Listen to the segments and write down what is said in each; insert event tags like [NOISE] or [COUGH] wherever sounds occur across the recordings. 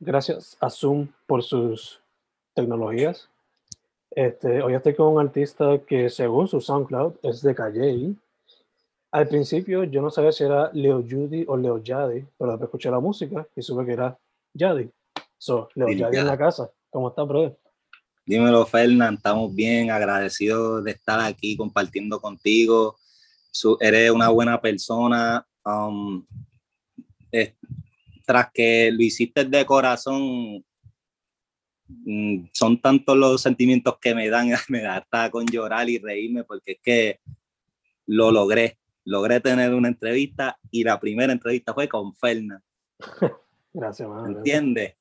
Gracias a Zoom por sus tecnologías. Este, hoy estoy con un artista que según su SoundCloud es de Calle. Al principio yo no sabía si era Leo Judy o Leo Yadi, pero después escuché la música y supe que era Yadi. So, Leo Yadi en la casa. ¿Cómo estás, brother? Dímelo, Fernán, estamos bien agradecidos de estar aquí compartiendo contigo. Su, eres una buena persona. Um, es, tras que lo hiciste de corazón, mm, son tantos los sentimientos que me dan, [LAUGHS] me da hasta con llorar y reírme, porque es que lo logré. Logré tener una entrevista y la primera entrevista fue con Fernan. [LAUGHS] Gracias, man. ¿Entiendes?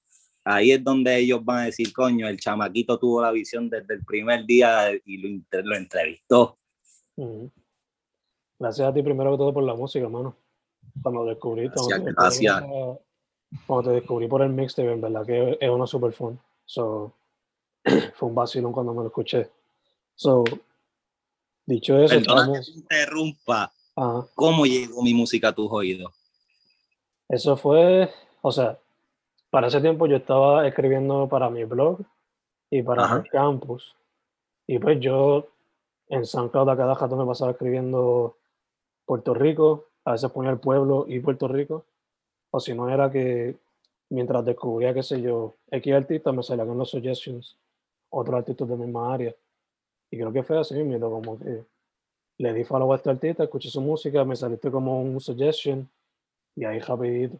Ahí es donde ellos van a decir, coño, el chamaquito tuvo la visión desde el primer día y lo, lo entrevistó. Uh -huh. Gracias a ti primero que todo por la música, hermano. Cuando descubrí, gracias, gracias. Cuando, te descubrí por el mixtape, en verdad que es una super fun. So, [CLEARS THROAT] fue un vacilón cuando me lo escuché. So, dicho eso, Perdona estamos... que te interrumpa. Ajá. ¿Cómo llegó mi música a tus oídos? Eso fue, o sea, para ese tiempo yo estaba escribiendo para mi blog y para Ajá. el campus. Y pues yo en SoundCloud a cada rato me pasaba escribiendo Puerto Rico, a veces ponía el pueblo y Puerto Rico. O si no era que mientras descubría, qué sé yo, X artistas me salían los suggestions, otros artistas de misma área. Y creo que fue así mismo, como que le di follow a este artista, escuché su música, me saliste como un suggestion y ahí rapidito.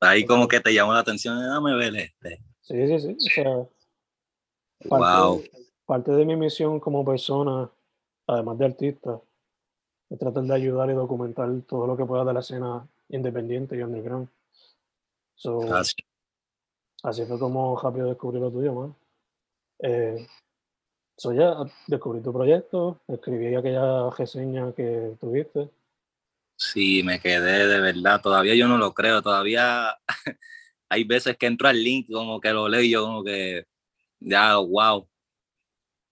Ahí como que te llamó la atención, dame ver este. Sí, sí, sí. O sea, parte, Wow. parte de mi misión como persona, además de artista, es tratar de ayudar y documentar todo lo que pueda de la escena independiente y underground. So, Gracias. así fue como rápido descubrí lo tuyo, man. Eh, so ya descubrí tu proyecto, escribí aquella reseña que tuviste. Sí, me quedé de verdad. Todavía yo no lo creo. Todavía [LAUGHS] hay veces que entro al link, como que lo leo y yo como que, ya, wow.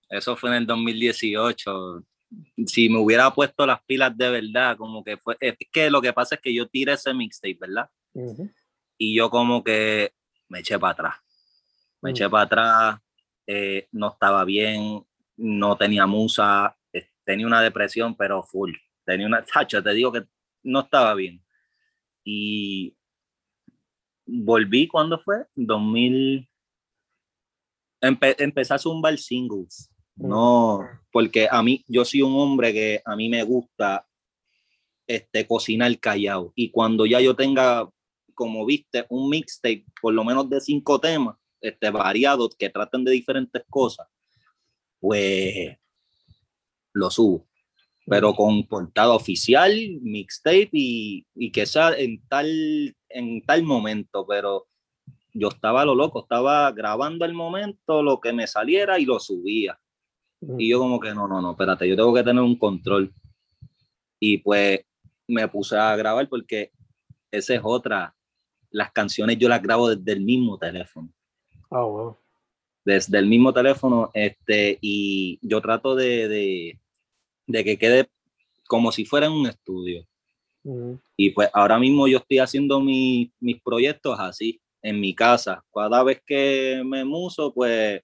Eso fue en el 2018. Si me hubiera puesto las pilas de verdad, como que fue, es que lo que pasa es que yo tiré ese mixtape, ¿verdad? Y yo como que me eché para atrás. Me Mm. eché para atrás, eh, no estaba bien, no tenía musa, eh, tenía una depresión, pero full. Tenía una, [LAUGHS] tacho, te digo que no estaba bien. Y volví, ¿cuándo fue? 2000. Empe- empecé a zumbar singles. No, porque a mí, yo soy un hombre que a mí me gusta este, cocinar callado. Y cuando ya yo tenga, como viste, un mixtape, por lo menos de cinco temas, este, variados, que traten de diferentes cosas, pues lo subo. Pero con portada oficial, mixtape y, y que sea en tal, en tal momento, pero yo estaba a lo loco, estaba grabando el momento, lo que me saliera y lo subía. Y yo como que no, no, no, espérate, yo tengo que tener un control. Y pues me puse a grabar porque esa es otra. Las canciones yo las grabo desde el mismo teléfono. Ah, wow. Desde el mismo teléfono, este, y yo trato de, de, de que quede como si fuera en un estudio. Y pues ahora mismo yo estoy haciendo mi- mis proyectos así, en mi casa. Cada vez que me muso, pues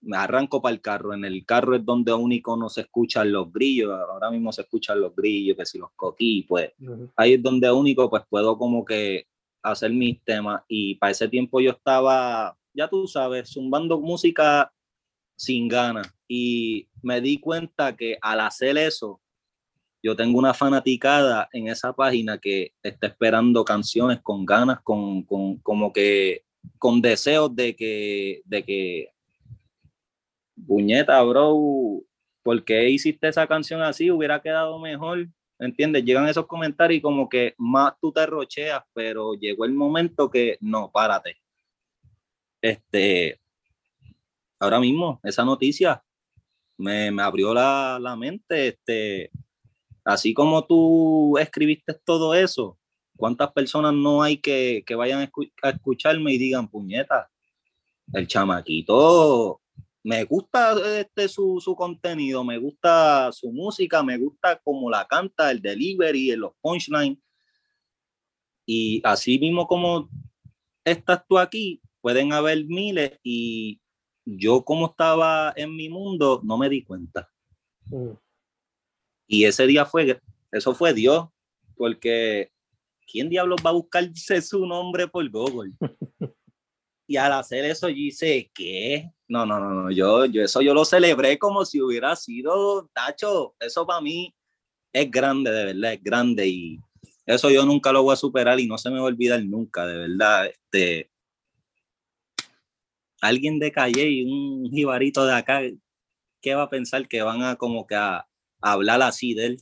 me arranco para el carro. En el carro es donde único no se escuchan los grillos. Ahora mismo se escuchan los grillos, que si los coquí, pues Ujú. ahí es donde único pues puedo como que hacer mis temas. Y para ese tiempo yo estaba, ya tú sabes, zumbando música sin ganas. Y me di cuenta que al hacer eso, yo tengo una fanaticada en esa página que está esperando canciones con ganas, con, con como que con deseos de que, de que, puñeta, bro, ¿por qué hiciste esa canción así? Hubiera quedado mejor, ¿entiendes? Llegan esos comentarios y como que más tú te rocheas, pero llegó el momento que no, párate. Este, ahora mismo, esa noticia me, abrió la, la mente, este, así como tú escribiste todo eso, ¿cuántas personas no hay que, que vayan a, a escucharme y digan, puñeta, el chamaquito, me gusta este, su, su contenido, me gusta su música, me gusta cómo la canta, el delivery, los punchlines. Y así mismo como estás tú aquí, pueden haber miles y yo como estaba en mi mundo no me di cuenta. Ujú. Y ese día fue, eso fue Dios, porque ¿quién diablos va a buscarse su nombre por Google? [LAUGHS] Y al hacer eso, yo hice, ¿qué? No, no, no, no, yo, yo eso yo lo celebré como si hubiera sido, Tacho, eso para mí es grande, de verdad, es grande y eso yo nunca lo voy a superar y no se me va a olvidar nunca, de verdad. Este, alguien de Calle y un jibarito de acá, ¿qué va a pensar que van a como que a, a hablar así de él?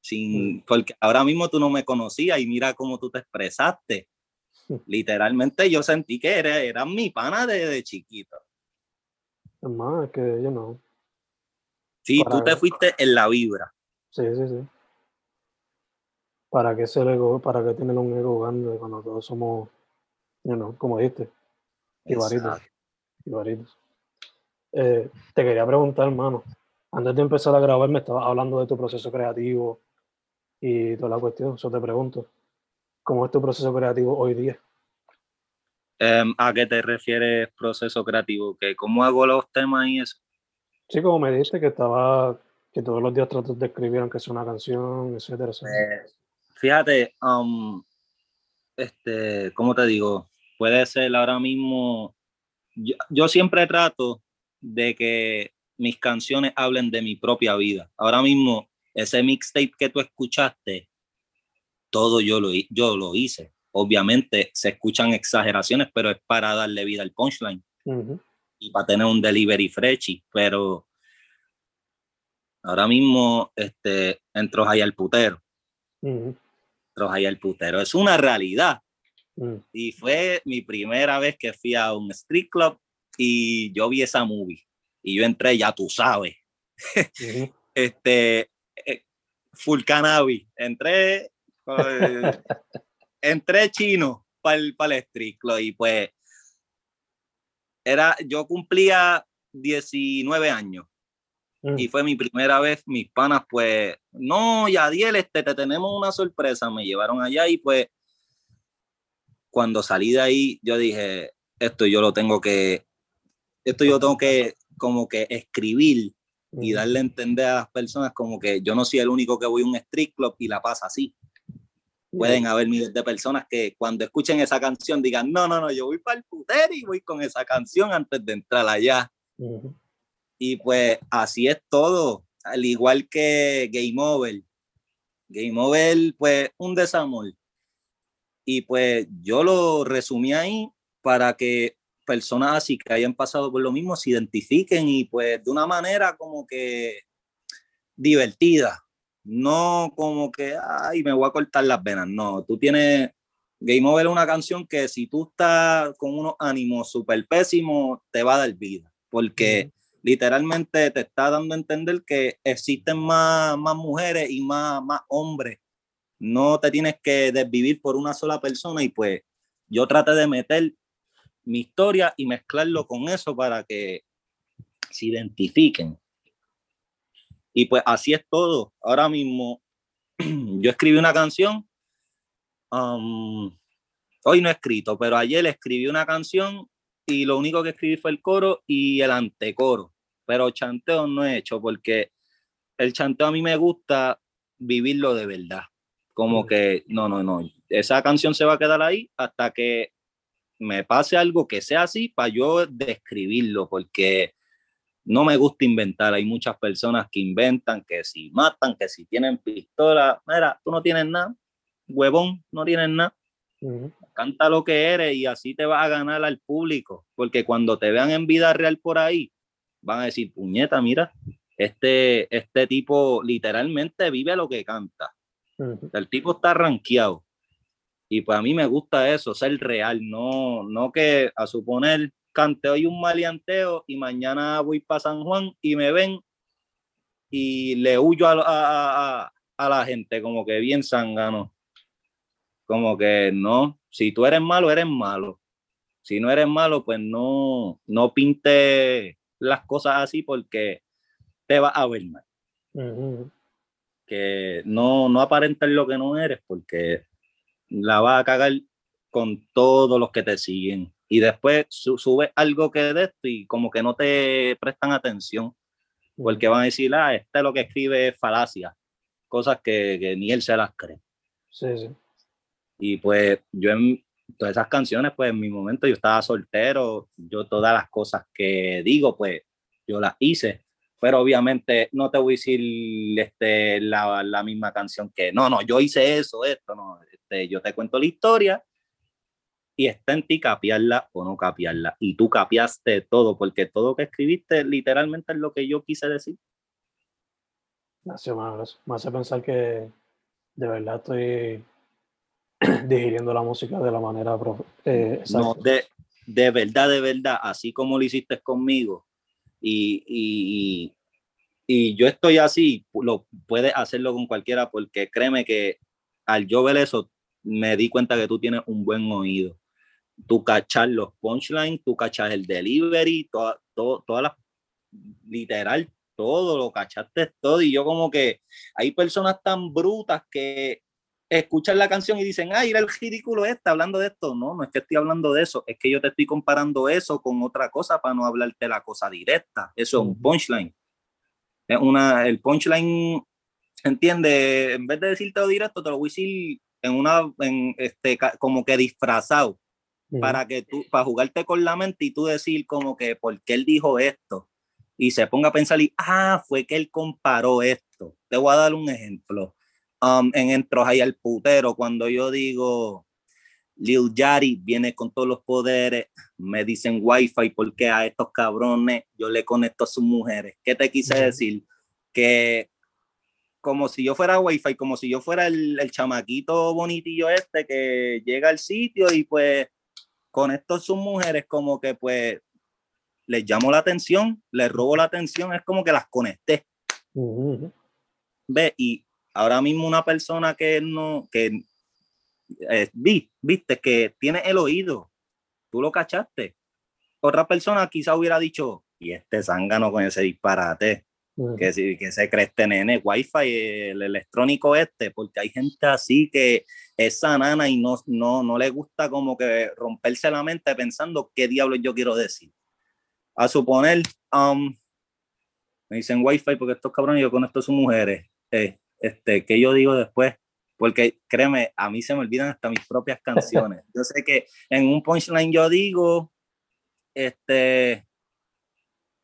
Sin, porque ahora mismo tú no me conocías y mira cómo tú te expresaste. [LAUGHS] Literalmente yo sentí que era, era mi pana desde de chiquito. Es más, es que yo no. Sí, tú te fuiste en la vibra. Sí, sí, sí. ¿Para qué ser ego? ¿Para qué tener un ego grande cuando todos somos, you know, como dijiste, Ibaritos. Ibaritos? Eh, te quería preguntar, hermano, antes de empezar a grabar me estabas hablando de tu proceso creativo y toda la cuestión. Eso te pregunto, ¿cómo es tu proceso creativo hoy día? Em, ¿A qué te refieres proceso creativo? ¿Que ¿Cómo hago los temas y eso? Sí, como me dijiste que estaba, que todos los días tratas de escribir aunque sea una canción, etcétera, etcétera. Eh, fíjate, um, este, ¿cómo te digo? Puede ser ahora mismo, yo, yo siempre trato de que mis canciones hablen de mi propia vida. Ahora mismo, ese mixtape que tú escuchaste, todo yo lo, yo lo hice. Obviamente se escuchan exageraciones, pero es para darle vida al punchline Ujú, y para tener un delivery freshy, pero ahora mismo este, entro ahí al putero, ujú, entro ahí al putero. Es una realidad. ujú. Y fue mi primera vez que fui a un street club y yo vi esa movie. Y yo entré, ya tú sabes, [LAUGHS] este, eh, full cannabis. Entré, [LAUGHS] eh, entré chino para el, para el street club y pues era, yo cumplía 19 años Ujú. y fue mi primera vez, mis panas, pues, no, Yadiel, este, te tenemos una sorpresa, me llevaron allá y pues, cuando salí de ahí, yo dije, esto yo lo tengo que, esto yo tengo que como que escribir y Ujú. darle a entender a las personas como que yo no soy el único que voy a un street club y la pasa así. Pueden haber miles de personas que cuando escuchen esa canción digan, no, no, no, yo voy para el putero y voy con esa canción antes de entrar allá. Ujú. Y pues así es todo, al igual que Game Over. Game Over, pues un desamor. Y pues yo lo resumí ahí para que personas así que hayan pasado por lo mismo se identifiquen y pues de una manera como que divertida. No como que, ay, me voy a cortar las venas. No, tú tienes Game Over es una canción que si tú estás con unos ánimos súper pésimos, te va a dar vida. Porque literalmente te está dando a entender que existen más, más mujeres y más, más hombres. No te tienes que desvivir por una sola persona y pues yo traté de meter mi historia y mezclarlo con eso para que se identifiquen. Y pues así es todo. Ahora mismo [CLEARS THROAT] yo escribí una canción, um, hoy no he escrito, pero ayer escribí una canción y lo único que escribí fue el coro y el antecoro, pero chanteo no he hecho porque el chanteo a mí me gusta vivirlo de verdad. Como que, no, no, no, esa canción se va a quedar ahí hasta que me pase algo que sea así para yo describirlo, porque no me gusta inventar. Hay muchas personas que inventan, que si matan, que si tienen pistola. Mira, tú no tienes nada, huevón, no tienes nada. Canta lo que eres y así te vas a ganar al público, porque cuando te vean en vida real por ahí, van a decir, puñeta, mira, este, este tipo literalmente vive lo que canta. El tipo está rankeado. Y pues a mí me gusta eso, ser real, no, no que a suponer cante hoy un maleanteo y mañana voy para San Juan y me ven y le huyo a, a, a, la gente como que bien sangano. Como que no, si tú eres malo, eres malo. Si no eres malo, pues no, no pinte las cosas así porque te va a ver mal. Que no, no aparentes lo que no eres porque la vas a cagar con todos los que te siguen. Y después sube algo que de esto y como que no te prestan atención, porque van a decir, ah, este es lo que escribe es falacia, cosas que, que, ni él se las cree. Sí, sí. Y pues yo en todas esas canciones, pues en mi momento yo estaba soltero, yo todas las cosas que digo, pues yo las hice pero obviamente no te voy a decir este, la, la, misma canción que, no, no, yo hice eso, esto, no, este, yo te cuento la historia y está en ti capiarla o no capiarla. Y tú capiaste todo, porque todo que escribiste literalmente es lo que yo quise decir. Gracias, me hace pensar que de verdad estoy [CLEARS THROAT] digiriendo la música de la manera eh, no, de, de verdad, de verdad, así como lo hiciste conmigo, y, y, yo estoy así, lo puedes hacerlo con cualquiera porque créeme que al yo ver eso, me di cuenta que tú tienes un buen oído. Tú cachas los punchlines, tú cachas el delivery, toda, todo, todas las, literal, todo, lo cachaste todo. Y yo como que hay personas tan brutas que escuchan la canción y dicen, ay, era el ridículo este hablando de esto. No, no es que estoy hablando de eso, es que yo te estoy comparando eso con otra cosa para no hablarte la cosa directa. Eso es un punchline. Es una, el punchline, entiende, en vez de decirte lo directo, te lo voy a decir en una, en este, como que disfrazado, para que tú, para jugarte con la mente y tú decir como que, ¿por qué él dijo esto? Y se ponga a pensar y, ah, fue que él comparó esto. Te voy a dar un ejemplo Um, en Entros ahí al putero, cuando yo digo Lil Yari viene con todos los poderes, me dicen wifi porque a estos cabrones yo le conecto a sus mujeres. ¿Qué te quise decir? Que como si yo fuera wifi, como si yo fuera el, el chamaquito bonitillo este que llega al sitio y pues conecto a sus mujeres como que pues les llamo la atención, les robo la atención, es como que las conecté. Ve, y ahora mismo una persona que no, que eh, vi, viste, que tiene el oído, tú lo cachaste. Otra persona quizá hubiera dicho, y este zángano con ese disparate, que, que se cree este nene, wifi, el electrónico este, porque hay gente así que es sanana y no, no, no le gusta como que romperse la mente pensando qué diablos yo quiero decir. A suponer, um, me dicen wifi porque estos cabrones yo conecto a sus mujeres. Eh, este, que yo digo después, porque créeme, a mí se me olvidan hasta mis propias [LAUGHS] canciones. Yo sé que en un punchline yo digo, este,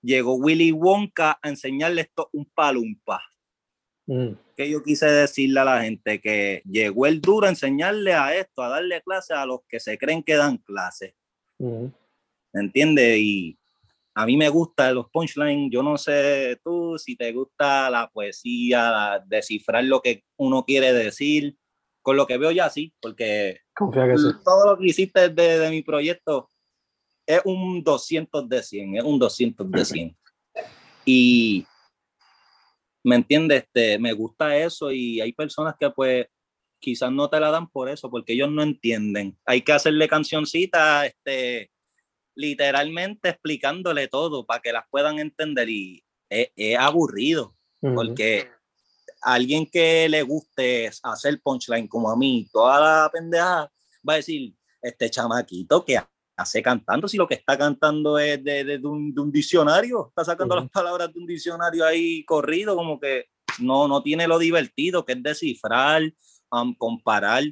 llegó Willy Wonka a enseñarle esto un palumpa. Mm. Que yo quise decirle a la gente que llegó el duro a enseñarle a esto, a darle clases a los que se creen que dan clases. Mm. ¿Me entiendes? Y a mí me gusta los punchlines, yo no sé tú si te gusta la poesía, descifrar lo que uno quiere decir, con lo que veo ya sí, porque todo lo que hiciste de, mi proyecto es un 200 de 100, es un 200 de 100. Y me entiendes, este, me gusta eso y hay personas que pues quizás no te la dan por eso, porque ellos no entienden. Hay que hacerle cancioncita, este, literalmente explicándole todo para que las puedan entender y es, aburrido, porque alguien que le guste hacer punchline como a mí, toda la pendeja, va a decir, este chamaquito que hace cantando, si lo que está cantando es de, un, diccionario, está sacando las palabras de un diccionario ahí corrido, como que no, no tiene lo divertido, que es descifrar, um, comparar.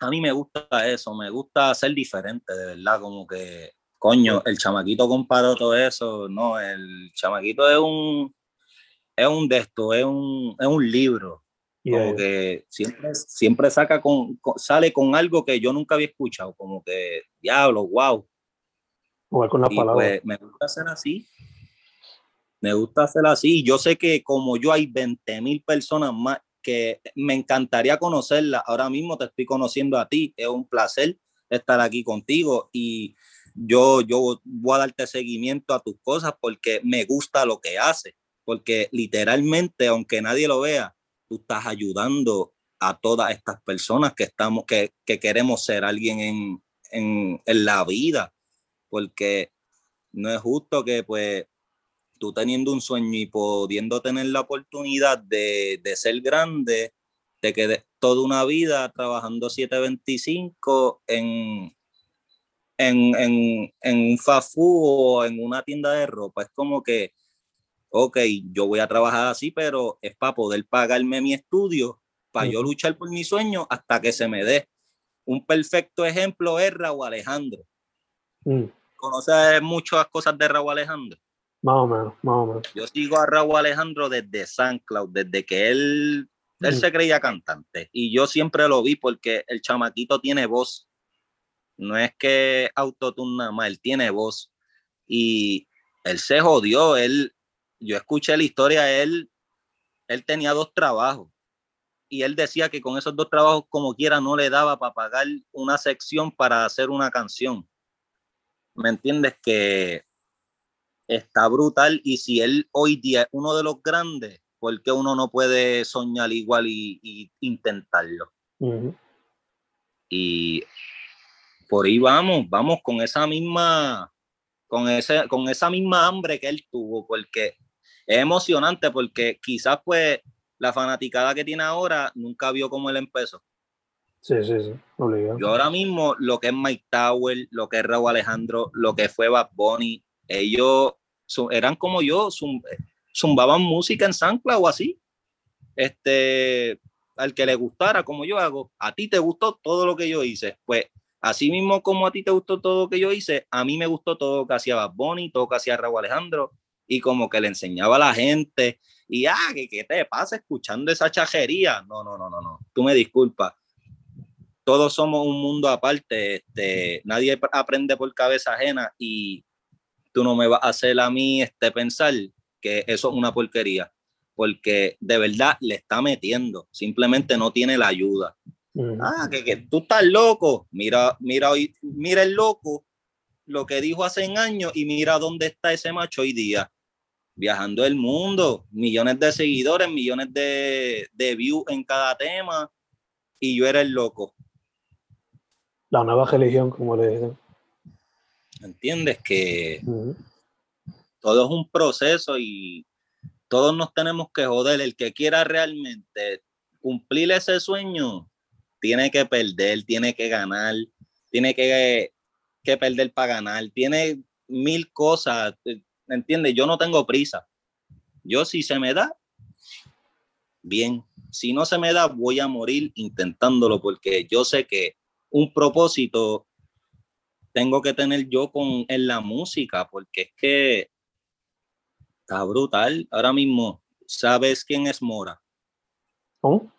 A mí me gusta eso, me gusta ser diferente, de verdad, como que, coño, el chamaquito comparó todo eso, no, el chamaquito es un, es un de esto, es un, es un libro, como que siempre, siempre saca con, sale con algo que yo nunca había escuchado, como que, diablo, wow. con las palabras. Pues, me gusta hacer así. Me gusta hacer así. Yo sé que como yo hay 20 mil personas más que me encantaría conocerla. Ahora mismo te estoy conociendo a ti. Es un placer estar aquí contigo y yo, yo voy a darte seguimiento a tus cosas porque me gusta lo que haces. Porque literalmente, aunque nadie lo vea, tú estás ayudando a todas estas personas que estamos, que, que queremos ser alguien en, en, en la vida. Porque no es justo que pues tú teniendo un sueño y pudiendo tener la oportunidad de, de ser grande, te quedes toda una vida trabajando 725 en, en, en, en un fast o en una tienda de ropa. Es como que, ok, yo voy a trabajar así, pero es para poder pagarme mi estudio, para yo luchar por mi sueño hasta que se me dé. Un perfecto ejemplo es Raúl Alejandro. Mm. ¿Conoces muchas cosas de Raúl Alejandro? Más o menos, más o menos. Yo sigo a Raúl Alejandro desde San Cloud, desde que él, él mm. se creía cantante. Y yo siempre lo vi porque el chamaquito tiene voz. No es que autotune nada más, él tiene voz. Y él se jodió. Él, yo escuché la historia, él, él tenía dos trabajos. Y él decía que con esos dos trabajos, como quiera, no le daba para pagar una sección para hacer una canción. ¿Me entiendes? Que está brutal y si él hoy día es uno de los grandes, ¿por qué uno no puede soñar igual y, intentarlo? Y por ahí vamos, vamos con esa misma, con, ese, con esa misma hambre que él tuvo, porque es emocionante, porque quizás pues la fanaticada que tiene ahora nunca vio cómo él empezó. Sí, sí, sí, Yo ahora mismo, lo que es Mike Tower, lo que es Raúl Alejandro, lo que fue Bad Bunny, ellos eran como yo, zumbaban música en Sancla o así. Este, al que le gustara, como yo hago, a ti te gustó todo lo que yo hice. Pues así mismo como a ti te gustó todo lo que yo hice, a mí me gustó todo lo que hacía Bad Bunny, todo lo que hacía Raúl Alejandro, y como que le enseñaba a la gente, y ah, ¿qué, qué te pasa escuchando esa chajería? No, no, no, no, no, tú me disculpas. Todos somos un mundo aparte, este, nadie aprende por cabeza ajena y tú no me vas a hacer a mí este, pensar que eso es una porquería, porque de verdad le está metiendo, simplemente no tiene la ayuda. Ah, que, que, tú estás loco, mira, mira, hoy, mira el loco, lo que dijo hace años y mira dónde está ese macho hoy día, viajando el mundo, millones de seguidores, millones de, de views en cada tema, y yo era el loco. La nueva religión, como le dicen. ¿Entiendes? Que todo es un proceso y todos nos tenemos que joder. El que quiera realmente cumplir ese sueño, tiene que perder, tiene que ganar, tiene que, que perder para ganar, tiene mil cosas. ¿Entiendes? Yo no tengo prisa. Yo si se me da, bien. Si no se me da, voy a morir intentándolo porque yo sé que un propósito tengo que tener yo con, en la música, porque es que está brutal. Ahora mismo, ¿sabes quién es Mora? ¿Cómo?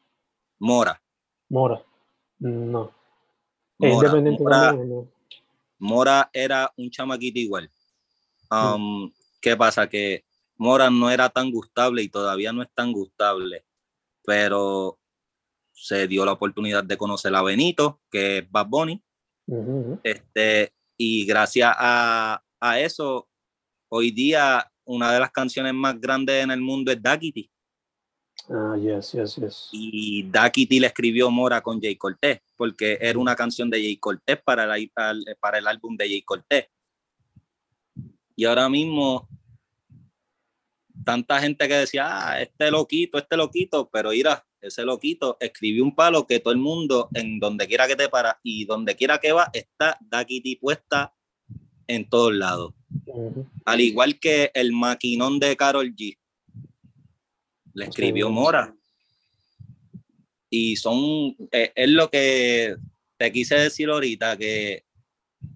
Mora. Mora. No. Mora, Mora, era un chamaquito igual. Um, ¿Qué pasa? Que Mora no era tan gustable y todavía no es tan gustable, pero se dio la oportunidad de conocer a Benito, que es Bad Bunny, este, y gracias a, a, eso, hoy día una de las canciones más grandes en el mundo es Dakiti. Ah, yes, yes, yes. Y Dakiti le escribió Mora con Jay Cortés, porque era una canción de Jay Cortés para el, para el álbum de Jay Cortés. Y ahora mismo, tanta gente que decía, ah, este loquito, este loquito, pero mira, ese loquito escribió un palo que todo el mundo, en donde quiera que te para y donde quiera que va, está Daquiti puesta en todos lados. Al igual que el maquinón de Carol G. Le escribió Mora. Y son, eh, es lo que te quise decir ahorita, que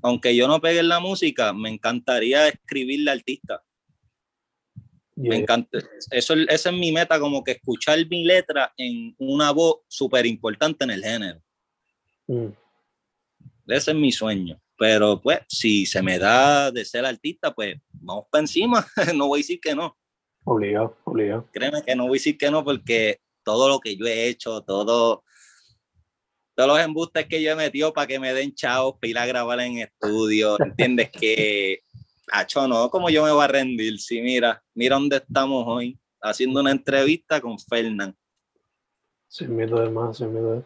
aunque yo no pegue en la música, me encantaría escribirle artista. Me encanta. Eso, esa es mi meta, como que escuchar mi letra en una voz súper importante en el género. Mm. Ese es mi sueño. Pero pues, si se me da de ser artista, pues vamos para encima. [LAUGHS] no voy a decir que no. Obligado, obligado. Créeme que no voy a decir que no, porque todo lo que yo he hecho, todo, todos los embustes que yo he metido para que me den chavos, para ir a grabar en estudio, ¿entiendes? que, hacho, no, como yo me voy a rendir, sí, mira, mira dónde estamos hoy, haciendo una entrevista con Fernán. Sin miedo de más, sin miedo de...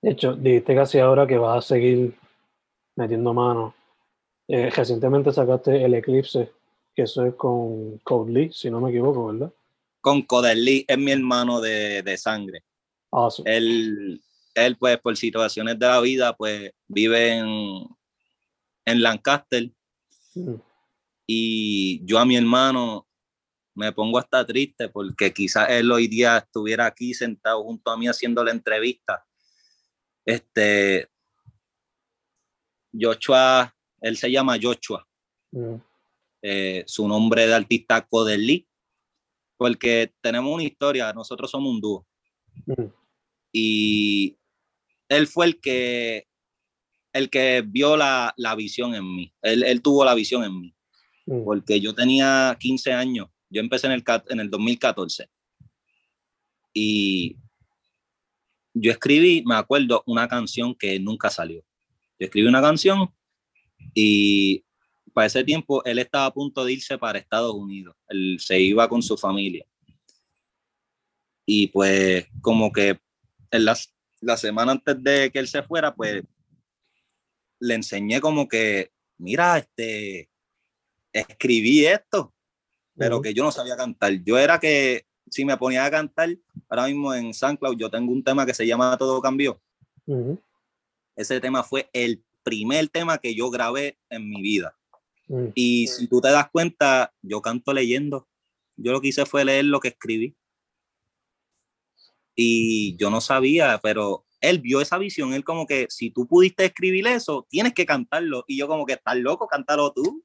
De hecho, dijiste casi ahora que vas a seguir metiendo mano. Eh, recientemente sacaste el Eclipse, que eso es con Code Lee, si no me equivoco, ¿verdad? Con Code Lee, es mi hermano de, de sangre. Awesome. Él, él, pues, por situaciones de la vida, pues, vive en, en Lancaster. Mm. Y yo a mi hermano me pongo hasta triste porque quizás él hoy día estuviera aquí sentado junto a mí haciendo la entrevista. Este, Joshua, él se llama Joshua. Mm. Eh, su nombre de artista Codelí, porque tenemos una historia, nosotros somos un dúo. Mm. Y él fue el que, el que vio la, la visión en mí. Él, él, tuvo la visión en mí. Mm. Porque yo tenía 15 años. Yo empecé en el, en el 2014. Y yo escribí, me acuerdo, una canción que nunca salió. Yo escribí una canción y para ese tiempo él estaba a punto de irse para Estados Unidos. Él se iba con su familia. Y pues como que en las, la semana antes de que él se fuera, pues le enseñé como que, mira, este, escribí esto, pero que yo no sabía cantar. Yo era que si me ponía a cantar, ahora mismo en SoundCloud yo tengo un tema que se llama Todo Cambió. Ese tema fue el primer tema que yo grabé en mi vida. Y si tú te das cuenta, yo canto leyendo. Yo lo que hice fue leer lo que escribí. Y yo no sabía, pero él vio esa visión. Él como que, si tú pudiste escribir eso, tienes que cantarlo. Y yo como que, estás loco, cántalo tú.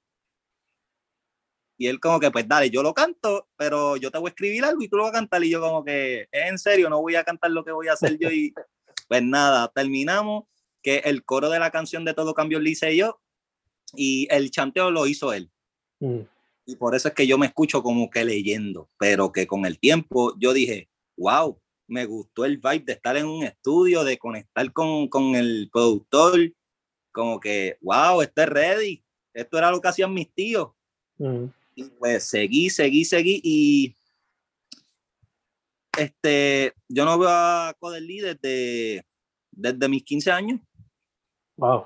Y él como que, pues dale, yo lo canto, pero yo te voy a escribir algo y tú lo vas a cantar. Y yo como que, en serio, no voy a cantar lo que voy a hacer yo. Y [LAUGHS] pues nada, terminamos que el coro de la canción de Todo Cambió lo hice yo y el chanteo lo hizo él. Mm. Y por eso es que yo me escucho como que leyendo, pero que con el tiempo yo dije, wow, me gustó el vibe de estar en un estudio, de conectar con, con el productor, como que, wow, estoy ready. Esto era lo que hacían mis tíos. Y pues seguí, seguí, seguí y este, yo no veo a Codelí desde, desde mis 15 años. Wow.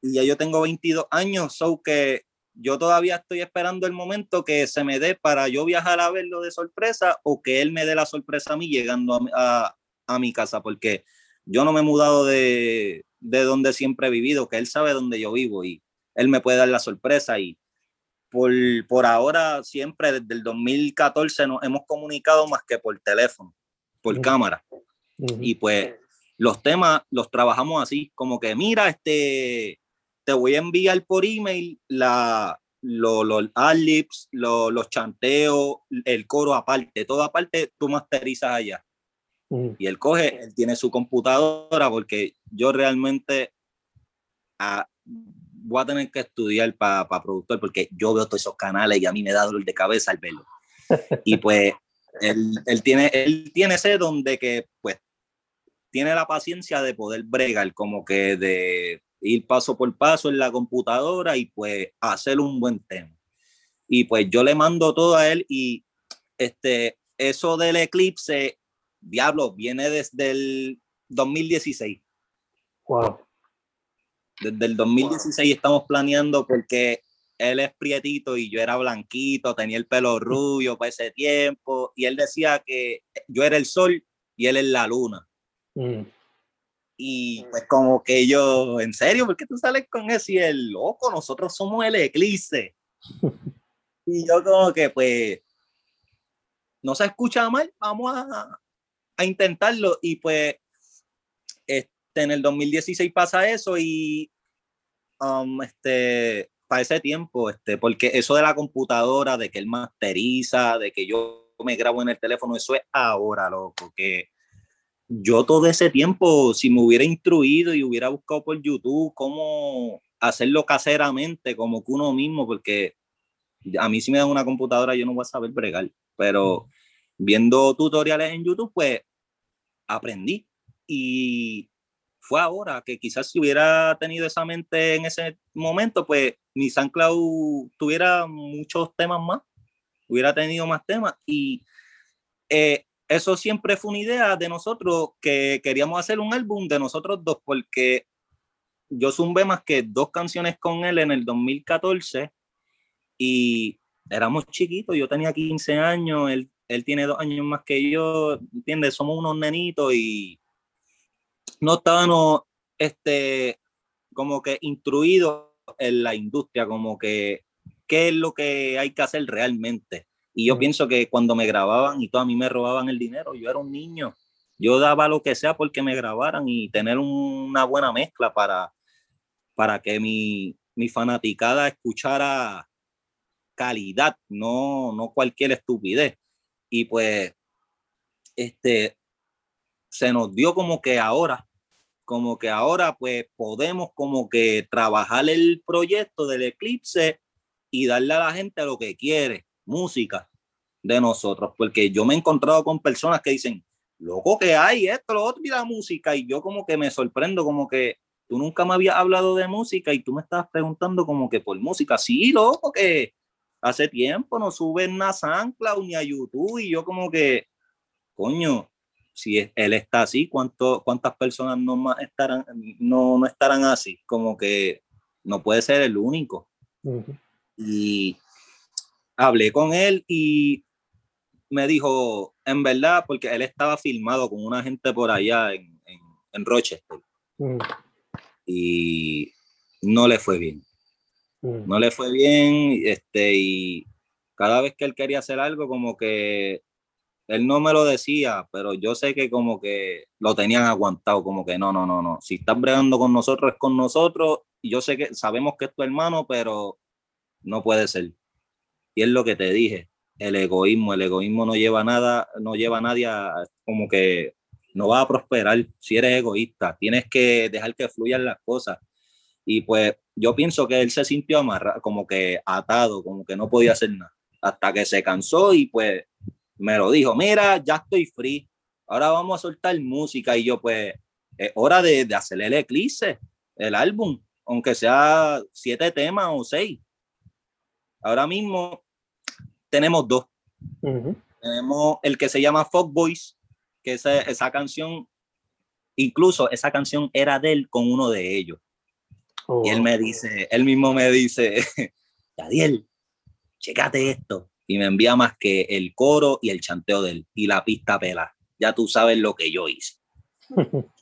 Y ya yo tengo 22 años, so que yo todavía estoy esperando el momento que se me dé para yo viajar a verlo de sorpresa o que él me dé la sorpresa a mí llegando a, a, mi casa, porque yo no me he mudado de, de donde siempre he vivido, que él sabe dónde yo vivo y él me puede dar la sorpresa y por, por ahora siempre desde el 2014 nos hemos comunicado más que por teléfono, por cámara. Y pues los temas los trabajamos así, como que mira, este, te voy a enviar por email la, los lo, adlibs, los chanteos, el coro aparte, todo aparte, tú masterizas allá. Y él coge, él tiene su computadora porque yo realmente ah, voy a tener que estudiar para productor porque yo veo todos esos canales y a mí me da dolor de cabeza al verlo. y pues él, él, tiene, él tiene ese donde que pues tiene la paciencia de poder bregar, como que de ir paso por paso en la computadora y pues hacer un buen tema. Y pues yo le mando todo a él y este, eso del eclipse, diablo, viene desde el 2016. Wow. Desde el 2016 estamos planeando porque él es prietito y yo era blanquito, tenía el pelo rubio para ese tiempo, y él decía que yo era el sol y él es la luna. Mm. Y pues como que yo, en serio, ¿por qué tú sales con eso? Y el loco, nosotros somos el eclipse. [LAUGHS] y yo como que pues, no se escucha mal, vamos a, a intentarlo. Y pues, este, en el 2016 pasa eso y um, este, para ese tiempo, este, porque eso de la computadora, de que él masteriza, de que yo me grabo en el teléfono, eso es ahora, loco, que yo todo ese tiempo, si me hubiera instruido y hubiera buscado por YouTube cómo hacerlo caseramente, como que uno mismo, porque a mí si me dan una computadora yo no voy a saber bregar, pero viendo tutoriales en YouTube, pues aprendí. Y fue ahora que quizás si hubiera tenido esa mente en ese momento, pues mi SoundCloud tuviera muchos temas más, hubiera tenido más temas. Y eh, eso siempre fue una idea de nosotros que queríamos hacer un álbum de nosotros dos, porque yo zumbé más que dos canciones con él en el 2014 y éramos chiquitos, yo tenía 15 años, él, él tiene dos años más que yo, ¿entiendes? Somos unos nenitos y no estábamos este, como que instruidos en la industria, como que qué es lo que hay que hacer realmente. Y yo pienso que cuando me grababan y todo a mí me robaban el dinero, yo era un niño. Yo daba lo que sea porque me grabaran y tener una buena mezcla para, para que mi, mi fanaticada escuchara calidad, no, no cualquier estupidez. Y pues, este, se nos dio como que ahora, como que ahora pues podemos como que trabajar el proyecto del eclipse y darle a la gente lo que quiere música de nosotros, porque yo me he encontrado con personas que dicen, loco, que hay esto, lo otro y la música, y yo como que me sorprendo, como que tú nunca me habías hablado de música y tú me estás preguntando como que por música, sí, loco, que hace tiempo no suben a SoundCloud ni a YouTube, y yo como que, coño, si él está así, ¿cuánto, ¿cuántas personas no, más estarán, no, no estarán así? Como que no puede ser el único. Y hablé con él y me dijo, en verdad, porque él estaba filmado con una gente por allá en, en, Rochester. Mm. Y no le fue bien. Mm. No le fue bien, este, y cada vez que él quería hacer algo, como que él no me lo decía, pero yo sé que como que lo tenían aguantado, como que no, no, no, no. Si estás bregando con nosotros, es con nosotros. Y yo sé que sabemos que es tu hermano, pero no puede ser. Y es lo que te dije, el egoísmo, el egoísmo no lleva nada, no lleva a nadie a, como que no va a prosperar si eres egoísta, tienes que dejar que fluyan las cosas. Y pues yo pienso que él se sintió amarrado, como que atado, como que no podía hacer nada, hasta que se cansó y pues me lo dijo, mira, ya estoy free, ahora vamos a soltar música y yo pues es hora de, de hacer el eclipse, el álbum, aunque sea siete temas o seis. Ahora mismo tenemos dos. Tenemos el que se llama Folk Boys, que esa, esa canción, incluso esa canción era de él con uno de ellos. Oh, y él me dice, él mismo me dice, [LAUGHS] Daniel, checate esto. Y me envía más que el coro y el chanteo de él y la pista pela. Ya tú sabes lo que yo hice. [LAUGHS]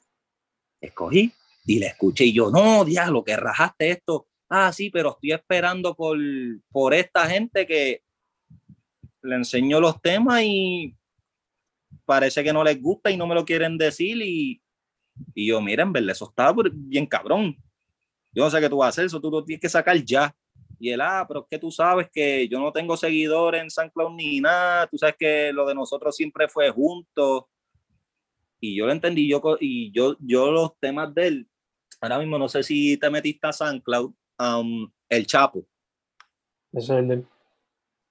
Escogí y le escuché y yo, no, diablo, que rajaste esto. Ah, sí, pero estoy esperando por, por esta gente que le enseño los temas y parece que no les gusta y no me lo quieren decir y, y yo, miren, verle, eso está bien cabrón. Yo no sé qué tú vas a hacer, eso tú lo tienes que sacar ya. Y él, ah, pero es que tú sabes que yo no tengo seguidores en San Cloud ni nada, tú sabes que lo de nosotros siempre fue juntos. Y yo lo entendí, yo, y yo, yo los temas de él, ahora mismo no sé si te metiste a San Cloud, um, El Chapo. Ese es el de él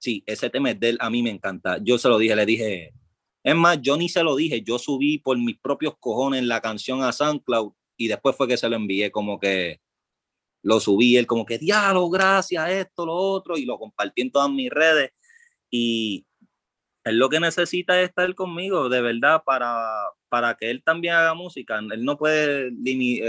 sí, ese tema es de él, a mí me encanta. Yo se lo dije, le dije, es más, yo ni se lo dije, yo subí por mis propios cojones la canción a SoundCloud y después fue que se lo envié como que lo subí, él como que diálogo, gracias, esto, lo otro, y lo compartí en todas mis redes. Y él lo que necesita es estar conmigo, de verdad, para, para que él también haga música. Él no puede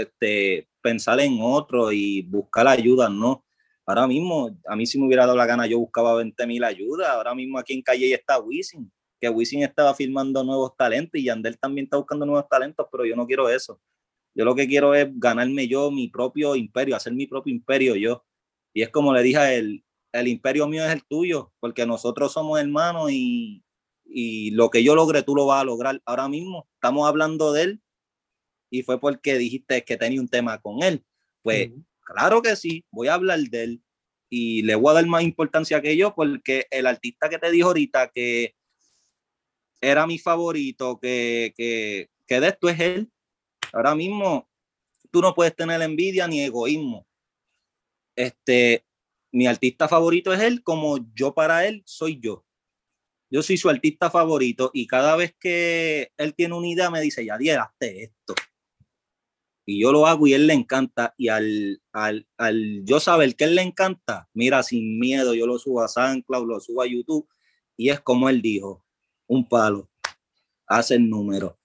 este, pensar en otro y buscar ayuda, no Ahora mismo, a mí si me hubiera dado la gana, yo buscaba 20 mil ayudas. Ahora mismo aquí en Calle está Wisin, que Wisin estaba filmando nuevos talentos y Yandel también está buscando nuevos talentos, pero yo no quiero eso. Yo lo que quiero es ganarme yo mi propio imperio, hacer mi propio imperio yo. Y es como le dije a él, el imperio mío es el tuyo, porque nosotros somos hermanos y, y lo que yo logre tú lo vas a lograr. Ahora mismo estamos hablando de él y fue porque dijiste que tenía un tema con él. Pues claro que sí, voy a hablar de él y le voy a dar más importancia que yo porque el artista que te dijo ahorita que era mi favorito, que, que, que de esto es él. Ahora mismo tú no puedes tener envidia ni egoísmo. Este, mi artista favorito es él, como yo para él soy yo. Yo soy su artista favorito y cada vez que él tiene una idea me dice, ya hazte esto y yo lo hago y él le encanta. Y al, al, al yo saber que él le encanta, mira, sin miedo, yo lo subo a SoundCloud, lo subo a YouTube y es como él dijo, un palo, hace el número.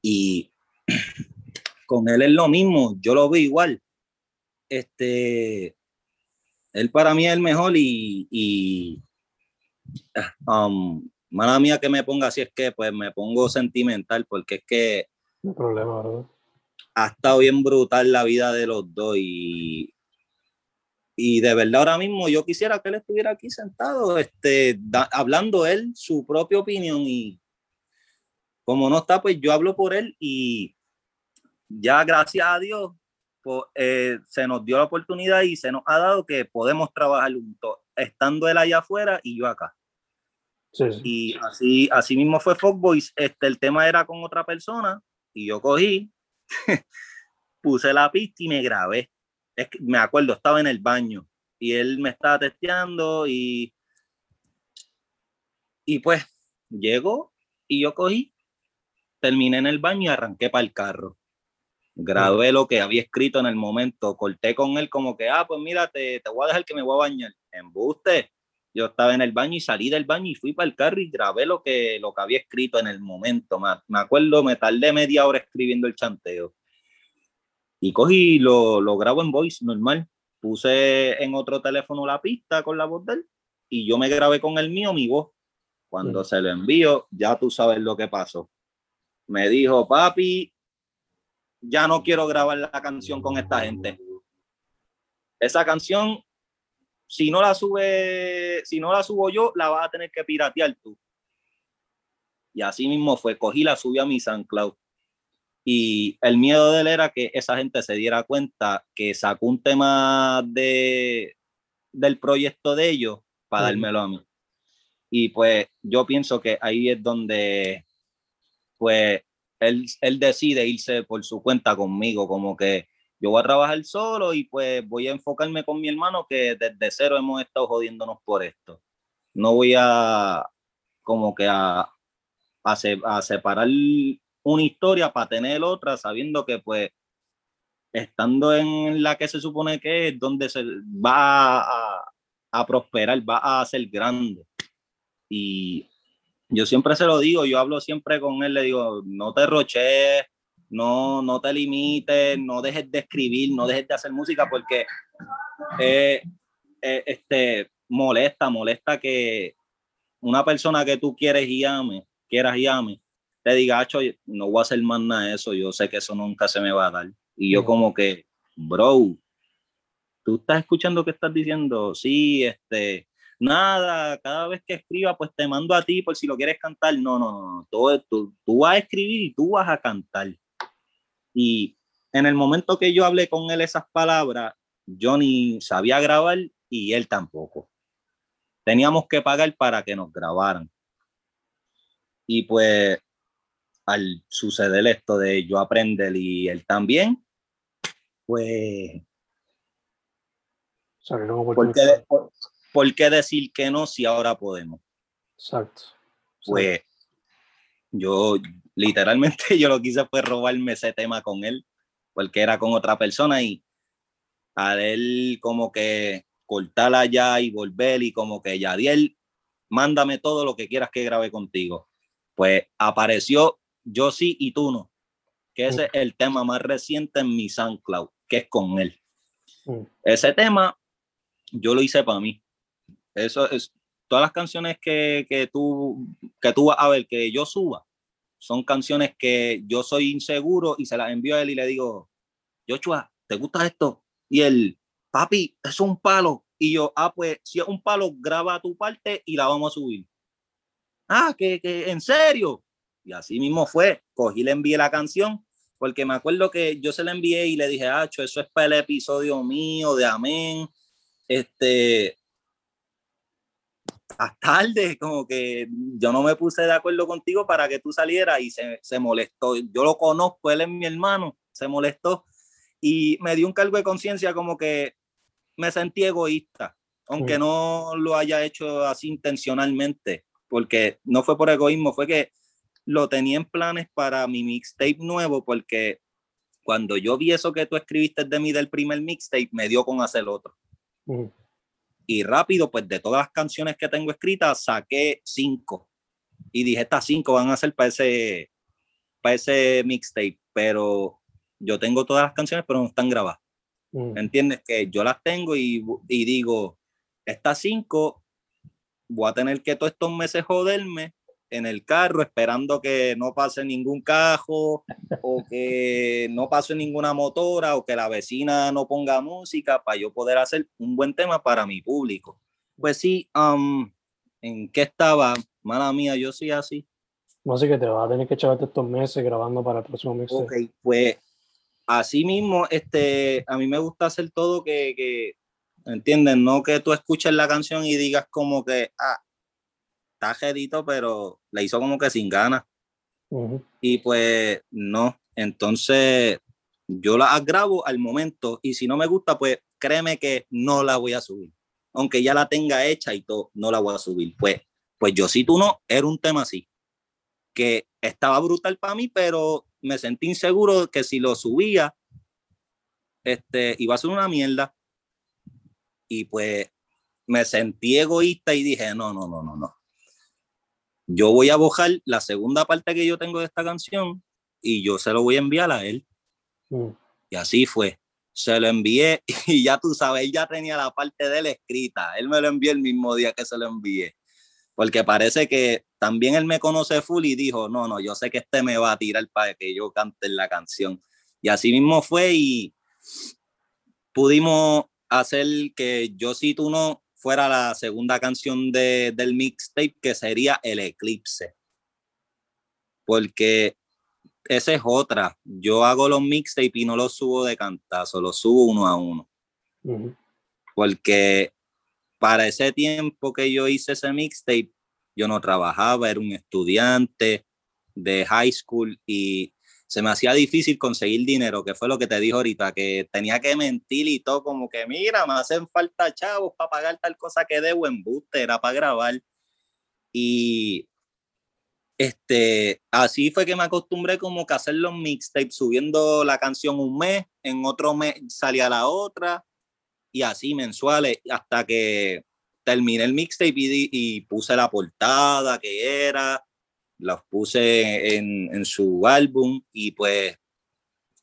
Y [CLEARS THROAT] con él es lo mismo, yo lo veo igual. Este, él para mí es el mejor y, y um, mala mía que me ponga así es que pues me pongo sentimental porque es que... No problema. Ha estado bien brutal la vida de los dos y, y de verdad ahora mismo yo quisiera que él estuviera aquí sentado, este, hablando él su propia opinión y como no está, pues yo hablo por él y ya gracias a Dios pues, eh, se nos dio la oportunidad y se nos ha dado que podemos trabajar juntos, estando él allá afuera y yo acá. Y así, así mismo fue Fogboys. Este, el tema era con otra persona y yo cogí, [LAUGHS] puse la pista y me grabé. Me acuerdo, estaba en el baño y él me estaba testeando y, y pues llegó y yo cogí, terminé en el baño y arranqué para el carro. Grabé lo que había escrito en el momento, corté con él como que, ah, pues mira, te, te voy a dejar que me voy a bañar. Embuste. Yo estaba en el baño y salí del baño y fui para el carro y grabé lo que, lo que había escrito en el momento. Me, me acuerdo, me tardé media hora escribiendo el chanteo. Y cogí, lo, lo grabo en voice normal. Puse en otro teléfono la pista con la voz de él y yo me grabé con el mío mi voz. Cuando se lo envío, ya tú sabes lo que pasó. Me dijo, papi, ya no quiero grabar la canción con esta gente. Esa canción si no la sube, si no la subo yo, la vas a tener que piratear tú. Y así mismo fue, cogí la subí a mi SoundCloud. Y el miedo de él era que esa gente se diera cuenta que sacó un tema de, del proyecto de ellos para dármelo a mí. Y pues yo pienso que ahí es donde pues él, él decide irse por su cuenta conmigo, como que yo voy a trabajar solo y pues voy a enfocarme con mi hermano que desde cero hemos estado jodiéndonos por esto. No voy a como que a, a, separar una historia para tener otra sabiendo que pues estando en la que se supone que es donde se va a, a prosperar, va a ser grande. Y yo siempre se lo digo, yo hablo siempre con él, le digo, no te roches, no, no te limites, no dejes de escribir, no dejes de hacer música porque eh, eh, este, molesta, molesta que una persona que tú quieres y ame, quieras y ame, te diga, no voy a hacer más nada de eso, yo sé que eso nunca se me va a dar. Y yo como que, bro, tú estás escuchando qué estás diciendo, sí, este, nada, cada vez que escriba, pues te mando a ti por si lo quieres cantar. No, no, no, todo, tú, tú vas a escribir y tú vas a cantar. Y en el momento que yo hablé con él esas palabras, yo ni sabía grabar y él tampoco. Teníamos que pagar para que nos grabaran. Y pues al suceder esto de yo aprender y él también, pues... ¿por, qué, por, qué, decir que no si ahora podemos? Exacto. Pues yo, literalmente [LAUGHS] yo lo que hice fue robarme ese tema con él, porque era con otra persona y a él como que cortar allá y volver y como que Yadiel, mándame todo lo que quieras que grabe contigo. Pues apareció Yo sí y tú no, que ese es el tema más reciente en mi SoundCloud, que es con él. Ese tema yo lo hice para mí. Eso es, todas las canciones que, que, tú, que tú vas a ver que yo suba, son canciones que yo soy inseguro y se las envío a él y le digo, Joshua, ¿te gusta esto? Y él, papi, es un palo. Y yo, ah, pues si es un palo, graba tu parte y la vamos a subir. Ah, que, en serio. Y así mismo fue. Cogí, le envié la canción, porque me acuerdo que yo se la envié y le dije, ah, eso es para el episodio mío de Amén. Este, tarde, como que yo no me puse de acuerdo contigo para que tú salieras y se, se, molestó. Yo lo conozco, él es mi hermano, se molestó y me dio un cargo de conciencia como que me sentí egoísta, aunque no lo haya hecho así intencionalmente, porque no fue por egoísmo, fue que lo tenía en planes para mi mixtape nuevo, porque cuando yo vi eso que tú escribiste de mí del primer mixtape, me dio con hacer otro y rápido, pues de todas las canciones que tengo escritas, saqué cinco. Y dije, estas cinco van a ser para ese, para ese mixtape, pero yo tengo todas las canciones, pero no están grabadas. Mm. ¿Entiendes? Que yo las tengo y, y digo, estas cinco voy a tener que todos estos meses joderme en el carro esperando que no pase ningún cajo o que no pase ninguna motora o que la vecina no ponga música para yo poder hacer un buen tema para mi público. Pues sí, um, ¿en qué estaba? Mala mía, yo sí así. No sé que te vas a tener que echarte estos meses grabando para el próximo mes. Ok, pues así mismo, este, a mí me gusta hacer todo que, que ¿entienden? No que tú escuches la canción y digas como que, ah, está jedito, pero le hizo como que sin ganas. Y pues no, entonces yo la grabo al momento y si no me gusta, pues créeme que no la voy a subir. Aunque ya la tenga hecha y todo, no la voy a subir. Pues, pues yo si tú no, era un tema así, que estaba brutal para mí, pero me sentí inseguro que si lo subía, este, iba a ser una mierda. Y pues me sentí egoísta y dije, no, no, no, no, no yo voy a bojar la segunda parte que yo tengo de esta canción y yo se lo voy a enviar a él. Mm. Y así fue. Se lo envié [LAUGHS] y ya tú sabes, él ya tenía la parte de él escrita. Él me lo envió el mismo día que se lo envié. Porque parece que también él me conoce full y dijo, no, no, yo sé que este me va a tirar para que yo cante la canción. Y así mismo fue y pudimos hacer que yo si tú no fuera la segunda canción de, del mixtape, que sería El Eclipse. Porque esa es otra. Yo hago los mixtapes y no los subo de cantazo, los subo uno a uno. Porque para ese tiempo que yo hice ese mixtape, yo no trabajaba, era un estudiante de high school y se me hacía difícil conseguir dinero, que fue lo que te dijo ahorita, que tenía que mentir y todo, como que mira, me hacen falta chavos para pagar tal cosa que debo en buste, era para grabar. Y este, así fue que me acostumbré como que a hacer los mixtapes, subiendo la canción un mes, en otro mes salía la otra, y así mensuales, hasta que terminé el mixtape y, y puse la portada que era, los puse en, en su álbum y pues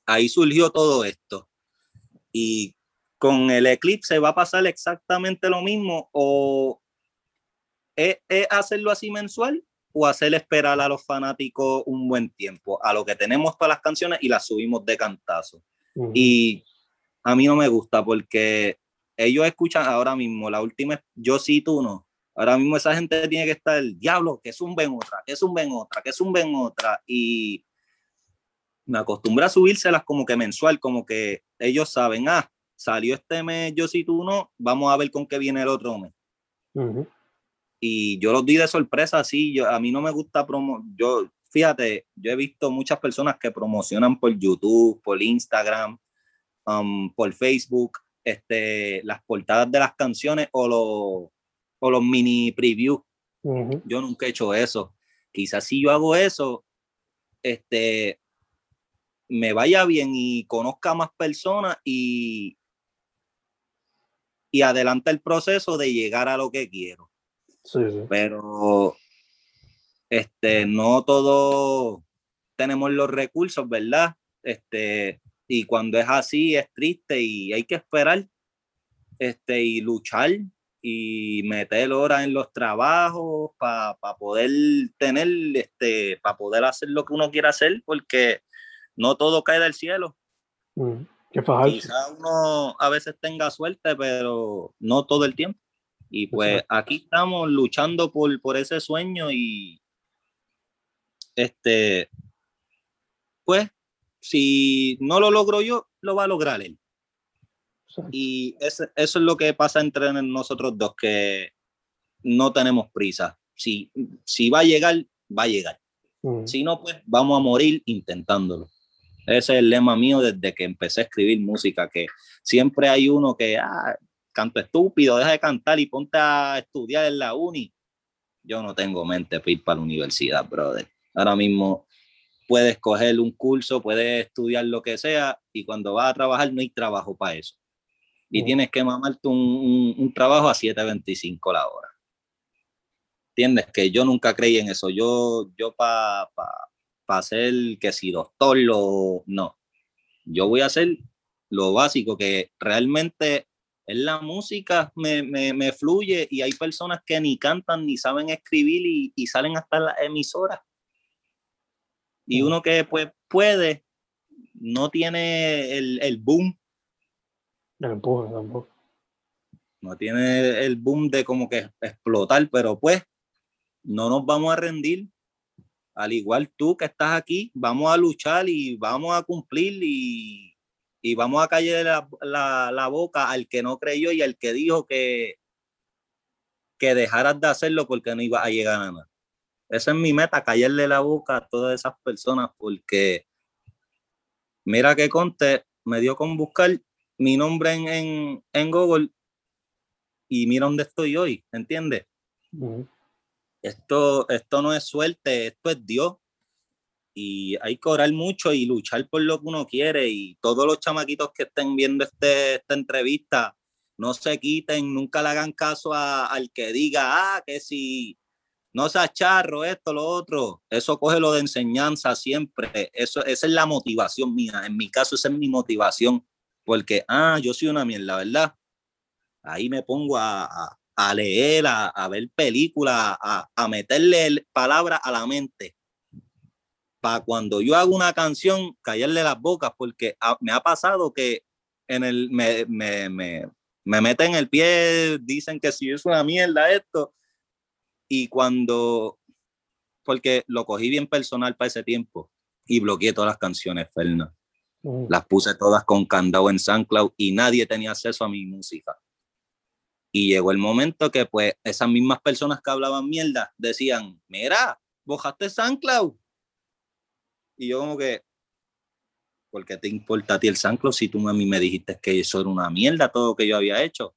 ahí surgió todo esto. Y con el Eclipse va a pasar exactamente lo mismo o es, hacerlo así mensual o hacer esperar a los fanáticos un buen tiempo, a lo que tenemos todas las canciones y las subimos de cantazo. Y a mí no me gusta porque ellos escuchan ahora mismo, la última, yo sí, tú no, Ahora mismo esa gente tiene que estar, el diablo, que es un ven otra, que es un ven otra, que es un ven otra. Y me acostumbré a subírselas como que mensual, como que ellos saben, ah, salió este mes, yo si tú no, vamos a ver con qué viene el otro mes. Y yo los di de sorpresa, sí, yo, a mí no me gusta promo, yo, fíjate, yo he visto muchas personas que promocionan por YouTube, por Instagram, um, por Facebook, este, las portadas de las canciones o los o los mini previews. Yo nunca he hecho eso. Quizás si yo hago eso, este, me vaya bien y conozca más personas y, y adelanta el proceso de llegar a lo que quiero. Pero este, no todos tenemos los recursos, ¿verdad? Este, y cuando es así es triste y hay que esperar este, y luchar y meter horas en los trabajos para poder tener, este, para poder hacer lo que uno quiera hacer, porque no todo cae del cielo. Mm, Quizá uno a veces tenga suerte, pero no todo el tiempo. Y pues aquí estamos luchando por, por ese sueño y este, pues, si no lo logro yo, lo va a lograr él. Y eso, es lo que pasa entre nosotros dos, que no tenemos prisa. Si, si va a llegar, va a llegar. Mm. Si no, pues vamos a morir intentándolo. Ese es el lema mío desde que empecé a escribir música, que siempre hay uno que, ah, canto estúpido, deja de cantar y ponte a estudiar en la uni. Yo no tengo mente para ir para la universidad, brother. Ahora mismo puedes coger un curso, puedes estudiar lo que sea y cuando vas a trabajar no hay trabajo para eso y tienes que mamarte un, un, trabajo a 7.25 la hora. ¿Entiendes? Que yo nunca creí en eso. Yo, yo para pa, pa ser que si doctor, lo, no. Yo voy a hacer lo básico, que realmente es la música, me, me, me, fluye y hay personas que ni cantan ni saben escribir y, y salen hasta las emisoras. Y uno que pues puede, no tiene el, el boom tampoco. No tiene el boom de como que explotar, pero pues no nos vamos a rendir. Al igual tú que estás aquí, vamos a luchar y vamos a cumplir y, y vamos a caer la, la, la, boca al que no creyó y al que dijo que, que dejaras de hacerlo porque no iba a llegar a nada. Esa es mi meta, callarle la boca a todas esas personas porque mira que Conte me dio con buscar mi nombre en, en, Google y mira dónde estoy hoy, ¿entiendes? esto, esto no es suerte, esto es Dios. Y hay que orar mucho y luchar por lo que uno quiere. Y todos los chamaquitos que estén viendo este, esta entrevista, no se quiten, nunca le hagan caso al que diga, ah, que si no seas charro, esto, lo otro. Eso coge lo de enseñanza siempre. Eso, esa es la motivación mía. En mi caso, esa es mi motivación porque, ah, yo soy una mierda, ¿verdad? Ahí me pongo a, a, leer, a, a, ver películas, a, a meterle palabras a la mente. Para cuando yo hago una canción, callarle las bocas, porque me ha pasado que en el, me, me, me, me meten el pie, dicen que si es una mierda esto, y cuando, porque lo cogí bien personal para ese tiempo y bloqueé todas las canciones, Fernando. Las puse todas con candado en SoundCloud y nadie tenía acceso a mi música. Y llegó el momento que pues esas mismas personas que hablaban mierda decían, mira, bojaste SoundCloud. Y yo como que, ¿por qué te importa a ti el SoundCloud si tú a mí me dijiste que eso era una mierda todo lo que yo había hecho?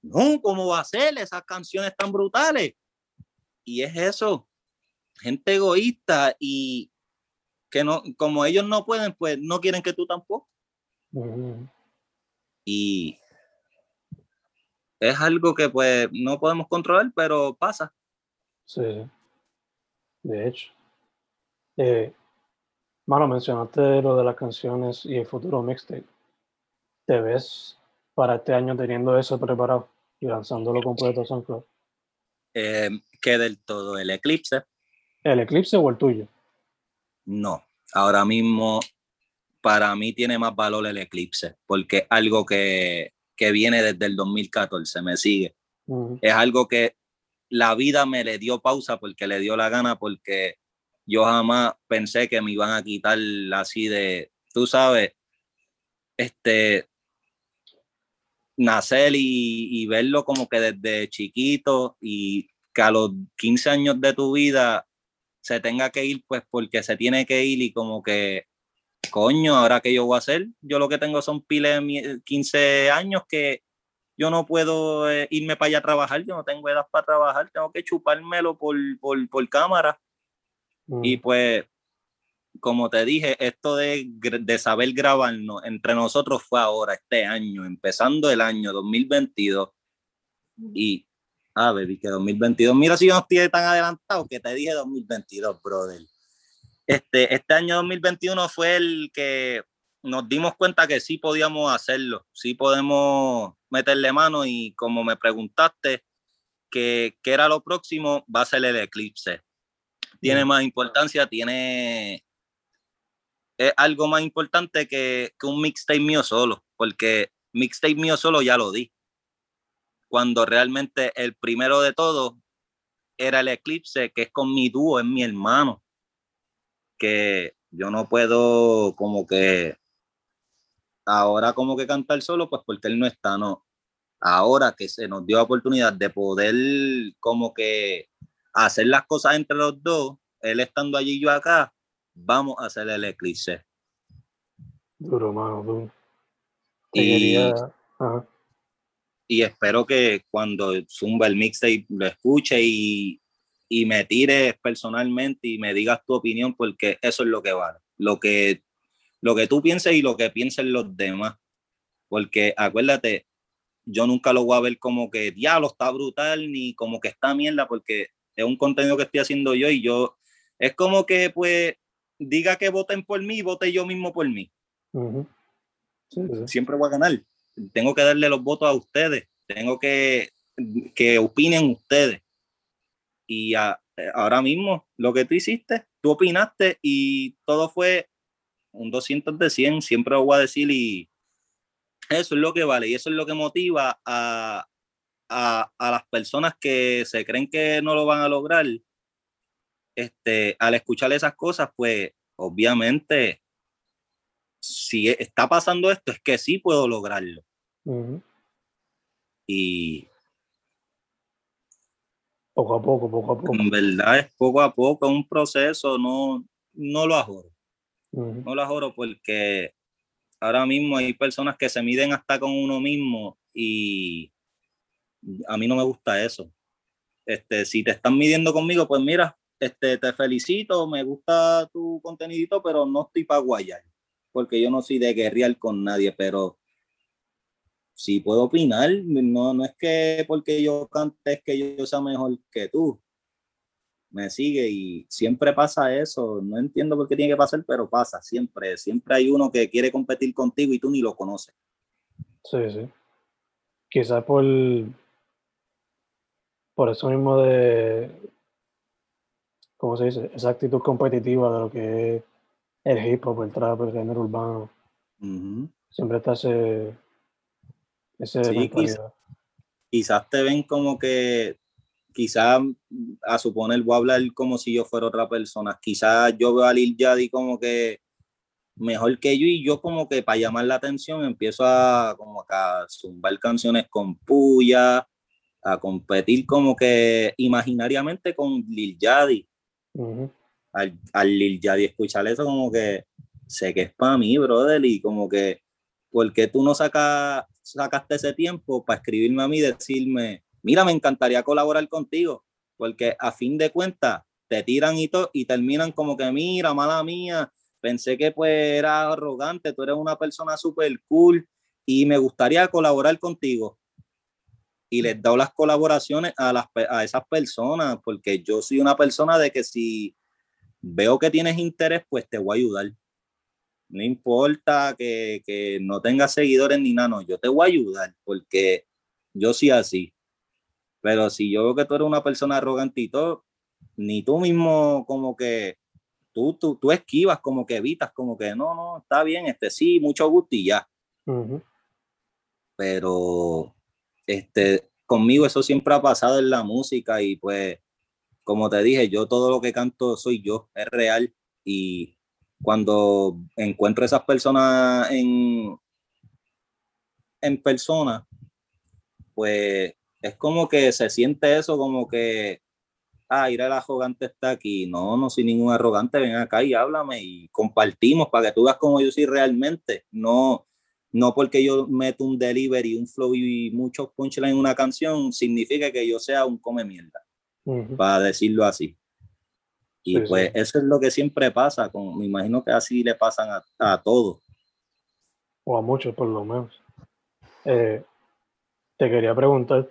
No, ¿cómo va a ser? Esas canciones tan brutales. Y es eso, gente egoísta y que no, como ellos no pueden, pues no quieren que tú tampoco. Y es algo que pues no podemos controlar, pero pasa. Sí, de hecho. Eh, mano, mencionaste lo de las canciones y el futuro mixtape. ¿Te ves para este año teniendo eso preparado y lanzándolo completo a SoundCloud? Eh, ¿Qué del todo? ¿El eclipse? ¿El eclipse o el tuyo? No, ahora mismo para mí tiene más valor el eclipse, porque es algo que, que viene desde el 2014, me sigue. Es algo que la vida me le dio pausa porque le dio la gana, porque yo jamás pensé que me iban a quitar así de, tú sabes, este, nacer y, y verlo como que desde chiquito y que a los 15 años de tu vida se tenga que ir, pues porque se tiene que ir y como que, coño, ahora que yo voy a hacer, yo lo que tengo son piles 15 años que yo no puedo eh, irme para allá a trabajar, yo no tengo edad para trabajar, tengo que chupármelo por, por, por cámara. Y mm. pues, como te dije, esto de, de saber grabarnos entre nosotros fue ahora, este año, empezando el año 2022. Y Ah, baby, que 2022. Mira si yo no estoy tan adelantado que te dije 2022, brother. Este, este año 2021 fue el que nos dimos cuenta que sí podíamos hacerlo, sí podemos meterle mano y como me preguntaste que qué era lo próximo, va a ser el eclipse. Tiene más importancia, tiene es algo más importante que, que un mixtape mío solo, porque mixtape mío solo ya lo di. Cuando realmente el primero de todo era el eclipse, que es con mi dúo, es mi hermano, que yo no puedo como que ahora como que cantar solo, pues porque él no está, no. Ahora que se nos dio la oportunidad de poder como que hacer las cosas entre los dos, él estando allí y yo acá, vamos a hacer el eclipse. Duro, mano, duro. Y, y espero que cuando Zumba el mixtape lo escuche y, y me tires personalmente y me digas tu opinión, porque eso es lo que vale. Lo que, lo que tú pienses y lo que piensen los demás. Porque acuérdate, yo nunca lo voy a ver como que diablo está brutal ni como que está mierda, porque es un contenido que estoy haciendo yo y yo es como que pues diga que voten por mí, vote yo mismo por mí. Siempre voy a ganar. Tengo que darle los votos a ustedes. Tengo que que opinen ustedes. Y ahora mismo, lo que tú hiciste, tú opinaste y todo fue un 200 de 100, siempre lo voy a decir y eso es lo que vale y eso es lo que motiva a, a, a las personas que se creen que no lo van a lograr. Este, al escuchar esas cosas, pues obviamente, si está pasando esto, es que sí puedo lograrlo. Y poco a poco, poco a poco. En verdad es poco a poco, un proceso, no, no lo ajoro. No lo ajoro porque ahora mismo hay personas que se miden hasta con uno mismo y a mí no me gusta eso. Este, si te están midiendo conmigo, pues mira, este, te felicito, me gusta tu contenido, pero no estoy para guayar, porque yo no soy de guerrear con nadie, pero sí puedo opinar, no, no es que porque yo cante es que yo sea mejor que tú. Me sigue y siempre pasa eso. No entiendo por qué tiene que pasar, pero pasa siempre. Siempre hay uno que quiere competir contigo y tú ni lo conoces. Sí, sí. Quizás por, por eso mismo de, ¿cómo se dice? Esa actitud competitiva de lo que es el hip hop, el trap, el género urbano. Siempre está ese, sí, quizás, te ven como que, quizás a suponer, voy a hablar como si yo fuera otra persona. Quizás yo veo a Lil Yadi como que mejor que yo y yo como que para llamar la atención empiezo a como a zumbar canciones con puya, a competir como que imaginariamente con Lil Yadi. Al, al, Lil Yadi escuchar eso como que sé que es para mí, brother, y como que, ¿por qué tú no sacas sacaste ese tiempo para escribirme a mí y decirme, mira, me encantaría colaborar contigo, porque a fin de cuentas te tiran y, todo y terminan como que, mira, mala mía, pensé que pues era arrogante, tú eres una persona súper cool y me gustaría colaborar contigo. Y les doy las colaboraciones a, las, a esas personas, porque yo soy una persona de que si veo que tienes interés, pues te voy a ayudar no importa que, que no tengas seguidores ni nada, no, yo te voy a ayudar porque yo sí así. Pero si yo veo que tú eres una persona arrogante y todo, ni tú mismo como que tú, tú, tú esquivas, como que evitas, como que no, no, está bien, este sí, mucho gusto y ya. Pero este, conmigo eso siempre ha pasado en la música y pues, como te dije, yo todo lo que canto soy yo, es real y cuando encuentro esas personas en, en persona, pues es como que se siente eso, como que, ah, ir el arrogante está aquí. No, no soy ningún arrogante, ven acá y háblame y compartimos para que tú veas cómo yo soy realmente. No, no porque yo meto un delivery, un flow y muchos punchlines en una canción, significa que yo sea un come mierda, para decirlo así. Y pues eso es lo que siempre pasa, con, me imagino que así le pasan a, a todos. O a muchos por lo menos. Eh, te quería preguntar,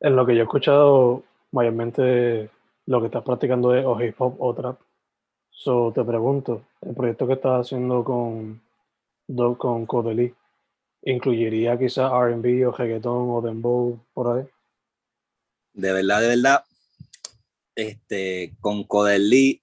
en lo que yo he escuchado, mayormente lo que estás practicando es hip hop o trap. So, te pregunto, el proyecto que estás haciendo con con Codeli, ¿incluiría quizás R&B o reggaetón o dembow por ahí? De verdad, de verdad, este, con Codelli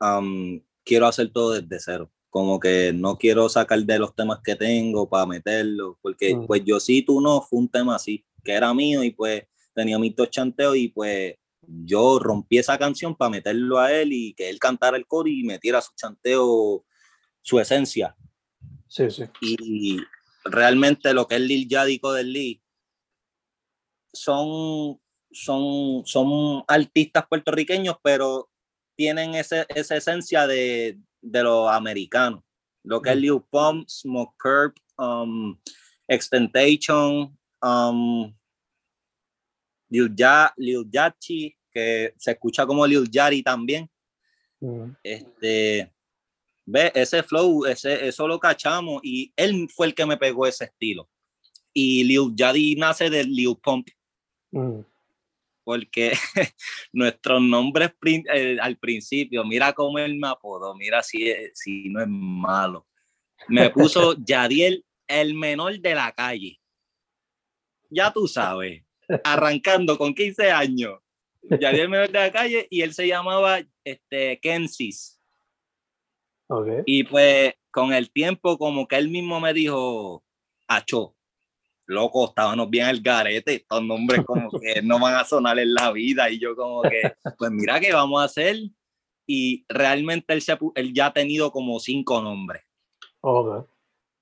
um, quiero hacer todo desde cero. Como que no quiero sacar de los temas que tengo para meterlos, porque Mm. pues yo sí, tú no, fue un tema así, que era mío y pues tenía mis dos chanteos y pues yo rompí esa canción para meterlo a él y que él cantara el coro y metiera su chanteo, su esencia. Sí, sí. Y realmente lo que es Lil Yachty y Codelli son, son, son artistas puertorriqueños, pero tienen ese, esa esencia de, de los americanos. Lo que es Mm. Lil Pump, Smoke Perp, um, Extentation, um, Lil, ya, Yachty, que se escucha como Lil Yachty también. Mm, Este, ve, ese flow, ese, eso lo cachamos y él fue el que me pegó ese estilo. Y Lil Yachty nace de Lil Pump, mm. Porque [LAUGHS] nuestros nombres eh, al principio, mira cómo él me apodó, mira si, si no es malo. Me puso [LAUGHS] Yadiel, el menor de la calle. Ya tú sabes, arrancando con 15 años. Yadiel, el menor de la calle, y él se llamaba este, Kensis. Ok. Y pues con el tiempo, como que él mismo me dijo, Acho, loco, estábamos bien al garete, estos nombres como [LAUGHS] que no van a sonar en la vida. Y yo como que, pues mira qué vamos a hacer. Y realmente él, se, él ya ha tenido como cinco nombres. Ok.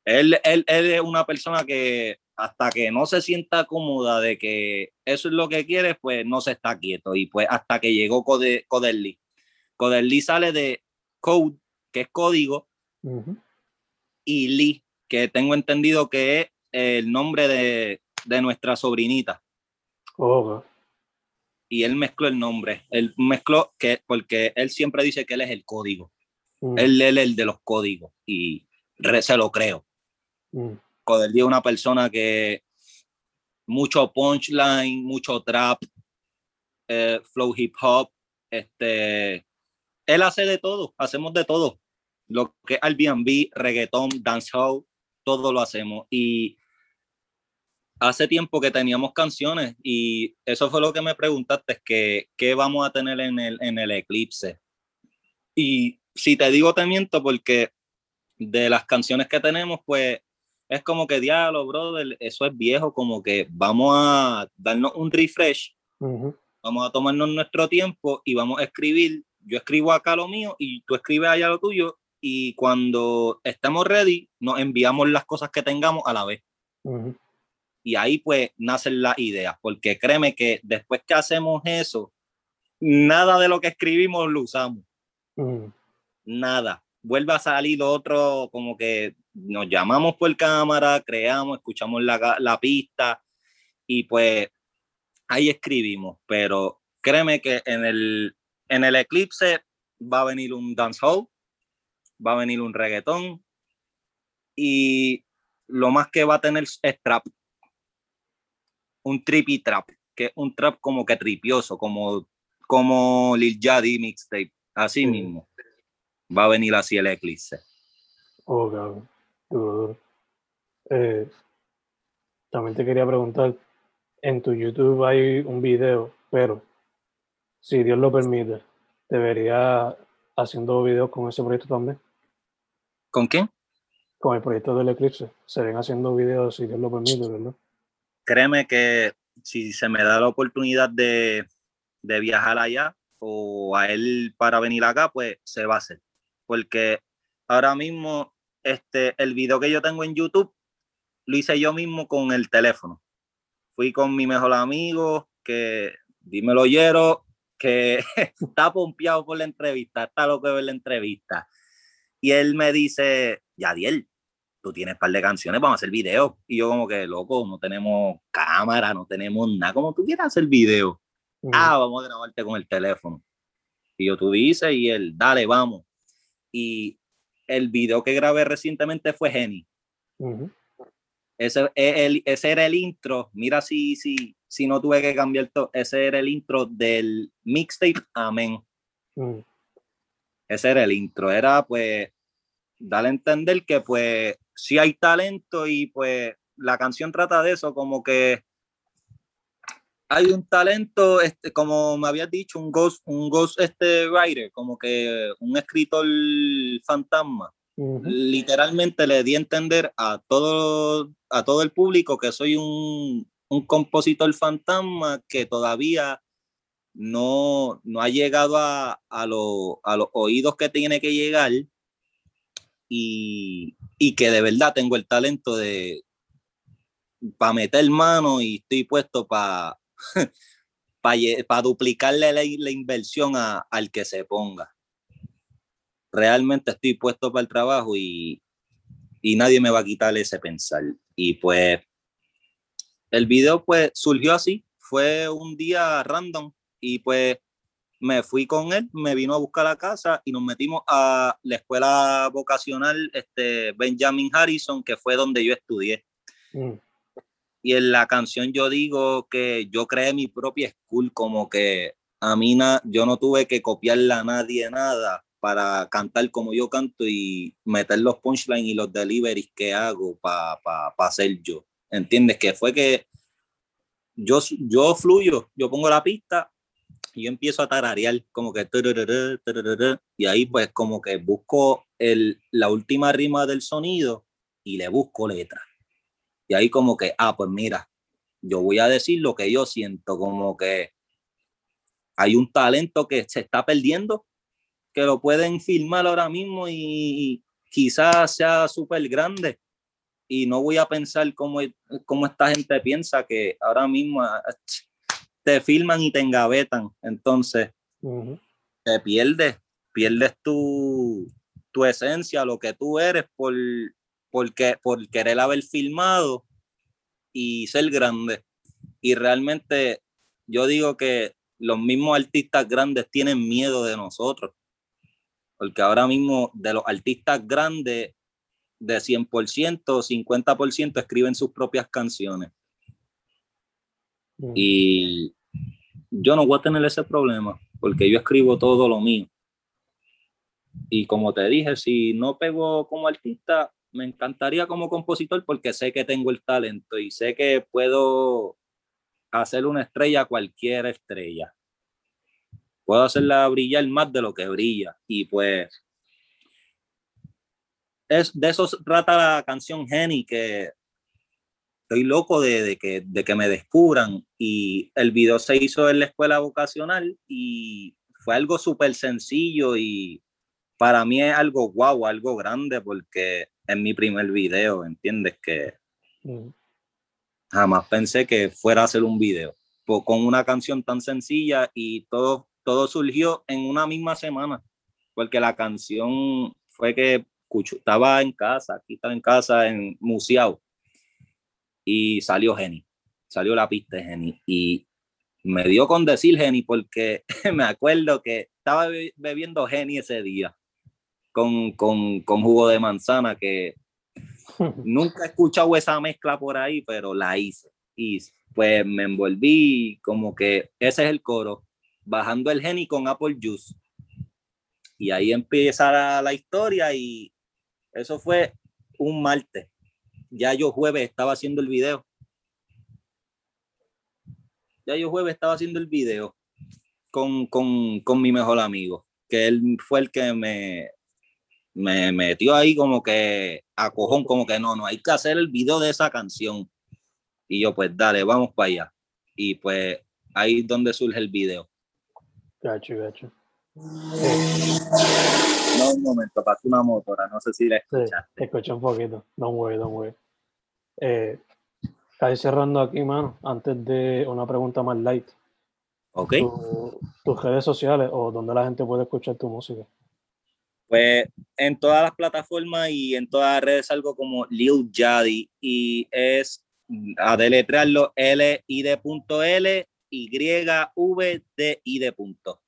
Él, él, él es una persona que hasta que no se sienta cómoda de que eso es lo que quiere, pues no se está quieto. Y pues hasta que llegó Code, Codelli. Codelli sale de code, que es código, y Lee, que tengo entendido que es el nombre de, de nuestra sobrinita. Ok. Y él mezcló el nombre. Él mezcló que, porque él siempre dice que él es el código. Mm, Él es el de los códigos. Y re- se lo creo. mm. Es una persona que mucho punchline, mucho trap, eh, flow hip hop, este, él hace de todo, hacemos de todo. Lo que es Airbnb, reggaetón, dancehall, todo lo hacemos. Y hace tiempo que teníamos canciones y eso fue lo que me preguntaste, que qué vamos a tener en el, en el eclipse. Y si te digo, te miento porque de las canciones que tenemos, pues es como que diálogo, brother, eso es viejo, como que vamos a darnos un refresh, Ujú. vamos a tomarnos nuestro tiempo y vamos a escribir. Yo escribo acá lo mío y tú escribes allá lo tuyo y cuando estemos ready nos enviamos las cosas que tengamos a la vez. Y ahí pues nacen las ideas, porque créeme que después que hacemos eso, nada de lo que escribimos lo usamos nada. Vuelve a salir otro, como que nos llamamos por cámara, creamos, escuchamos la, la pista y pues ahí escribimos. Pero créeme que en el, en el eclipse va a venir un dancehall, va a venir un reggaetón y lo más que va a tener es trap. Un trippy trap, que es un trap como que tripioso, como, como Lil Yachty mixtape, así mismo. Va a venir así el eclipse. Duro, duro. Eh, también te quería preguntar, en tu YouTube hay un video, pero si Dios lo permite, ¿te vería haciendo videos con ese proyecto también? ¿Con quién? Con el proyecto del Eclipse. Se ven haciendo videos si Dios lo permite, ¿verdad? Créeme que si se me da la oportunidad de, de viajar allá o a él para venir acá, pues se va a hacer. Porque ahora mismo este, el video que yo tengo en YouTube lo hice yo mismo con el teléfono. Fui con mi mejor amigo, que dímelo oyero, que [LAUGHS] está pompeado por la entrevista, está loco de ver la entrevista. Y él me dice, Yadiel, tú tienes un par de canciones, vamos a hacer video. Y yo como que, loco, no tenemos cámara, no tenemos nada, como tú quieras hacer video. Ah, vamos a grabarte con el teléfono. Y yo, tú dices, y él, dale, vamos. Y el video que grabé recientemente fue Geni. Ujú. Ese, e- el- ese era el intro. Mira si, si, si no tuve que cambiar todo. Ese era el intro del mixtape Amén. Ese era el intro. Era pues darle a entender que pues sí hay talento y pues la canción trata de eso, como que hay un talento, este, como me habías dicho, un ghost, un ghost este writer, como que un escritor fantasma. Literalmente le di a entender a todo, a todo el público que soy un, un compositor fantasma que todavía no, no ha llegado a, a, lo, a, los oídos que tiene que llegar y, y que de verdad tengo el talento de para meter mano y estoy puesto para [LAUGHS] para duplicarle la, la inversión a, al que se ponga. Realmente estoy puesto para el trabajo y, y nadie me va a quitar ese pensar. Y pues el video pues surgió así, fue un día random y pues me fui con él, me vino a buscar a casa y nos metimos a la escuela vocacional este, Benjamin Harrison, que fue donde yo estudié. Mm. Y en la canción yo digo que yo creé mi propia school, como que a mí yo no tuve que copiarle a nadie nada para cantar como yo canto y meter los punchlines y los deliveries que hago para pa, pa ser yo. ¿Entiendes? Que fue que yo, yo fluyo, yo pongo la pista y yo empiezo a tararear como que y ahí pues como que busco el, la última rima del sonido y le busco letra. Y ahí como que, ah, pues mira, yo voy a decir lo que yo siento, como que hay un talento que se está perdiendo, que lo pueden filmar ahora mismo y quizás sea súper grande y no voy a pensar como, como esta gente piensa que ahora mismo ah, te filman y te engavetan. Entonces, te pierdes, pierdes tu, tu, esencia, lo que tú eres por, porque, por querer haber filmado y ser grande. Y realmente yo digo que los mismos artistas grandes tienen miedo de nosotros. Porque ahora mismo de los artistas grandes de 100%, 50% escriben sus propias canciones. Mm. Y yo no voy a tener ese problema porque yo escribo todo lo mío. Y como te dije, si no pego como artista, me encantaría como compositor porque sé que tengo el talento y sé que puedo hacer una estrella cualquier estrella. Puedo hacerla brillar más de lo que brilla. Y pues es, de eso trata la canción Jenny, que estoy loco de, que, de que me descubran. Y el video se hizo en la escuela vocacional y fue algo súper sencillo y para mí es algo guau, algo grande porque es mi primer video, ¿entiendes? Que mm. jamás pensé que fuera a hacer un video con una canción tan sencilla y todo, todo surgió en una misma semana, porque la canción fue que estaba en casa, aquí estaba en casa, en Museao, y salió Geni, salió la pista de Geni, y me dio con decir Geni porque [LAUGHS] me acuerdo que estaba bebiendo Geni ese día con, con, con jugo de manzana que [LAUGHS] nunca he escuchado esa mezcla por ahí, pero la hice. Y pues me envolví como que ese es el coro, bajando el Geni con Apple Juice. Y ahí empieza la, la historia y eso fue un martes. Ya yo jueves estaba haciendo el video. Ya yo jueves estaba haciendo el video con, con, con mi mejor amigo, que él fue el que me, me metió ahí como que a cojón, como que no, no, hay que hacer el video de esa canción. Y yo, pues dale, vamos para allá. Y pues ahí es donde surge el video. Gacho, gacho. No, un momento, pasó una motora, no sé si la escuchaste. Sí, escuché un poquito, don't worry, don't worry. Eh, cerrando aquí, mano, antes de una pregunta más light. Ok. tus redes sociales o donde la gente puede escuchar tu música. Pues en todas las plataformas y en todas las redes algo como Lil Jadi y es a deletrearlo L I D punto L Y V D I D punto.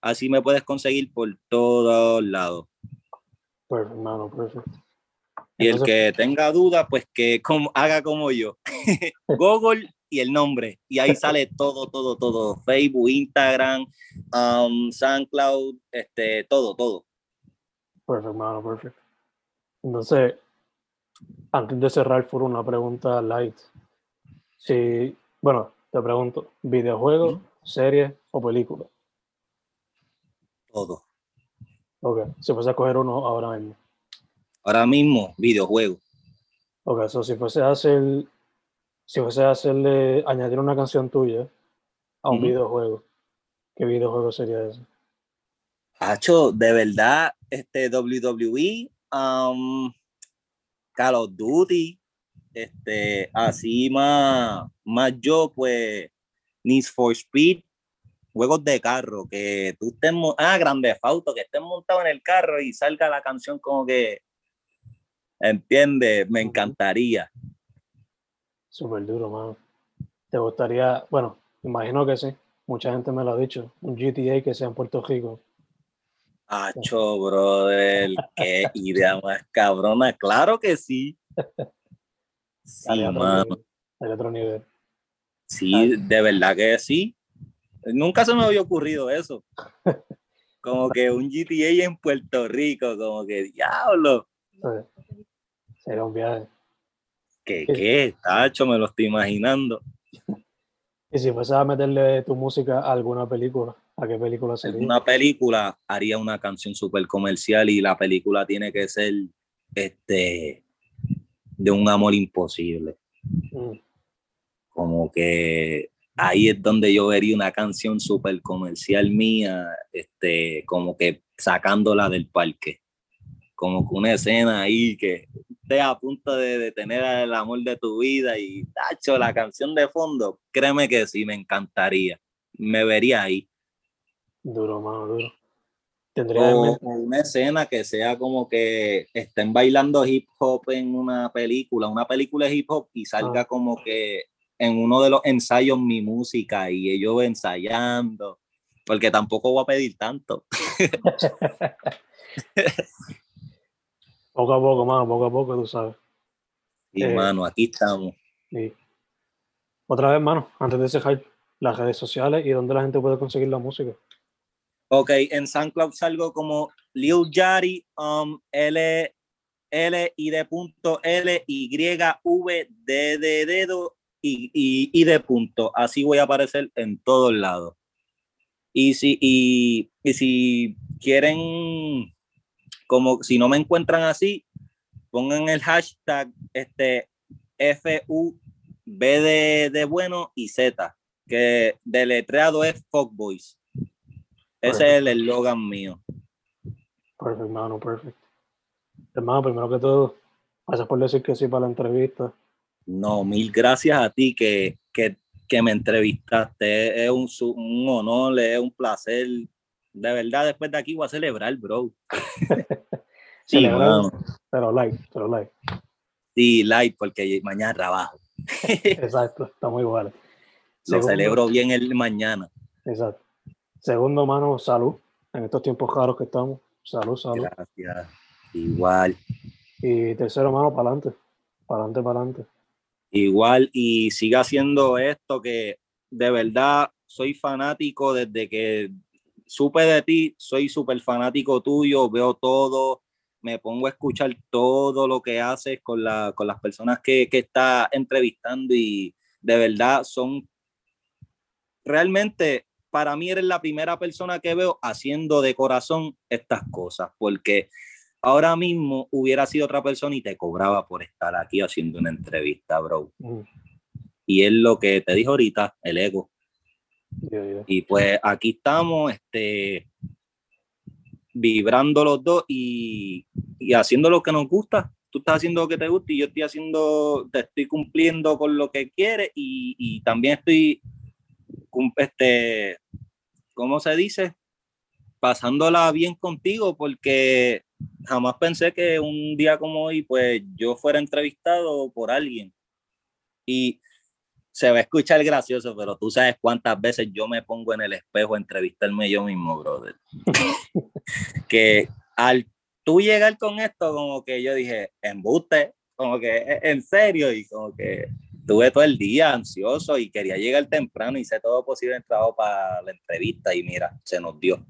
Así me puedes conseguir por todos lados. Perfecto, mano, perfecto. Y el que tenga duda, pues que haga como yo. [LAUGHS] Google y el nombre. Y ahí [LAUGHS] sale todo, todo, todo. Facebook, Instagram, um, SoundCloud, este, todo, todo. Perfecto, mano, perfecto. Entonces, Antes de cerrar, fue una pregunta light. Si, bueno, te pregunto, ¿videojuego, Ujú. serie o película? Todo. Ok, si fuese a coger uno ahora mismo. Ahora mismo, videojuego. Ok, so si fuese a hacer, si fuese a hacerle, añadir una canción tuya a un videojuego, ¿qué videojuego sería ese? Hacho, de verdad, este WWE, um, Call of Duty, este, así más, más yo, pues, Need for Speed, juegos de carro, que tú estés, ah, Grande Auto, que estés montado en el carro y salga la canción como que, ¿entiendes? Me encantaría. Súper duro, mano. ¿Te gustaría, bueno, imagino que sí, mucha gente me lo ha dicho, un GTA que sea en Puerto Rico? Hacho, brother, qué idea más cabrona, claro que sí. [LAUGHS] Sí, Estaría otro nivel, estaría otro nivel. Sí, de verdad que sí. Nunca se me había ocurrido [LAUGHS] eso. Como que un GTA en Puerto Rico, como que diablo. Sería un viaje. ¿Qué, qué? Tacho, me lo estoy imaginando. [LAUGHS] Y si fuese a meterle tu música a alguna película, ¿a qué película sería? una película haría una canción súper comercial y la película tiene que ser este de un amor imposible. Mm, Como que ahí es donde yo vería una canción súper comercial mía, este, como que sacándola del parque. Como que una escena ahí que estés a punto de, de tener el amor de tu vida y tacho, la canción de fondo, créeme que sí, me encantaría. Me vería ahí. duro, mano, duro. Tendría o una escena que sea como que estén bailando hip hop en una película, una película de hip hop y salga Ah. como que en uno de los ensayos mi música y ellos ensayando, porque tampoco voy a pedir tanto. [LAUGHS] poco a poco, mano, poco a poco, tú sabes. Y Eh. mano, aquí estamos. Y otra vez, mano, antes de cerrar, las redes sociales y dónde la gente puede conseguir la música. Ok, en SoundCloud salgo como Lil Yari, um, L, L, I de punto, L, Y, V, D de dedo y, y, y de punto. Así voy a aparecer en todos lados. Y si, y, y si quieren, como si no me encuentran así, pongan el hashtag este, FU, B de, de bueno y Z, que deletreado es Fuckboys. Ese es el eslogan mío. Perfecto, mano, perfecto. Hermano, primero que todo, gracias por decir que sí para la entrevista. No, mil gracias a ti que, que, que me entrevistaste. Es un, un honor, es un placer. De verdad, después de aquí voy a celebrar, bro. [LAUGHS] Sí. Pero like, pero like. Sí, light, porque mañana trabajo. [LAUGHS] Exacto, estamos iguales. Lo Segundo- celebro bien el mañana. Exacto. Segundo, mano, salud. En estos tiempos raros que estamos. Salud, salud. Gracias. Igual, Y tercero, mano, para adelante. Para adelante, para adelante. Igual. Y siga haciendo esto que de verdad soy fanático desde que supe de ti, soy súper fanático tuyo, veo todo, me pongo a escuchar todo lo que haces con, la, con las personas que, que está entrevistando y de verdad son realmente para mí eres la primera persona que veo haciendo de corazón estas cosas, porque ahora mismo hubiera sido otra persona y te cobraba por estar aquí haciendo una entrevista, bro. Mm, Y es lo que te dije ahorita, el ego. yeah, yeah. Y pues aquí estamos, este, vibrando los dos y, y haciendo lo que nos gusta. Tú estás haciendo lo que te gusta y yo estoy haciendo, te estoy cumpliendo con lo que quieres y, y también estoy, este, ¿cómo se dice? Pasándola bien contigo porque jamás pensé que un día como hoy, pues yo fuera entrevistado por alguien. Y se va a escuchar gracioso, pero tú sabes cuántas veces yo me pongo en el espejo a entrevistarme yo mismo, brother. [LAUGHS] que al tú llegar con esto, como que yo dije, embuste, como que "¿Es en serio, y como que tuve todo el día ansioso y quería llegar temprano y hice todo posible en trabajo para la entrevista y mira, se nos dio.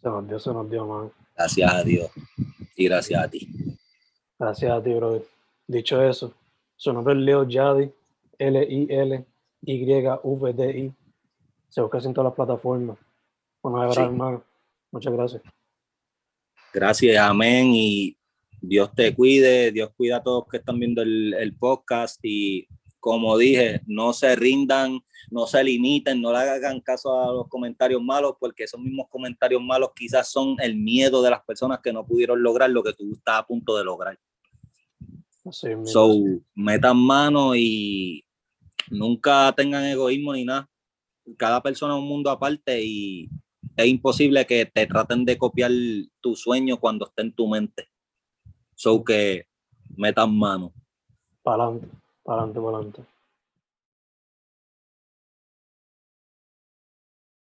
Se nos dio, se nos dio, mano. Gracias a Dios y gracias a ti. Gracias a ti, brother. Dicho eso, su nombre es Leo Yadi, L-I-L-Y-V-D-I. Se busca en todas las plataformas. Bueno, de verdad, Sí. hermano. Muchas gracias. Gracias, amén. Y Dios te cuide, Dios cuida a todos que están viendo el, el podcast. Y como dije, no se rindan, no se limiten, no le hagan caso a los comentarios malos, porque esos mismos comentarios malos quizás son el miedo de las personas que no pudieron lograr lo que tú estás a punto de lograr. So, metan mano y nunca tengan egoísmo ni nada. Cada persona es un mundo aparte y es imposible que te traten de copiar tu sueño cuando esté en tu mente. So que metan mano. Para adelante, para adelante.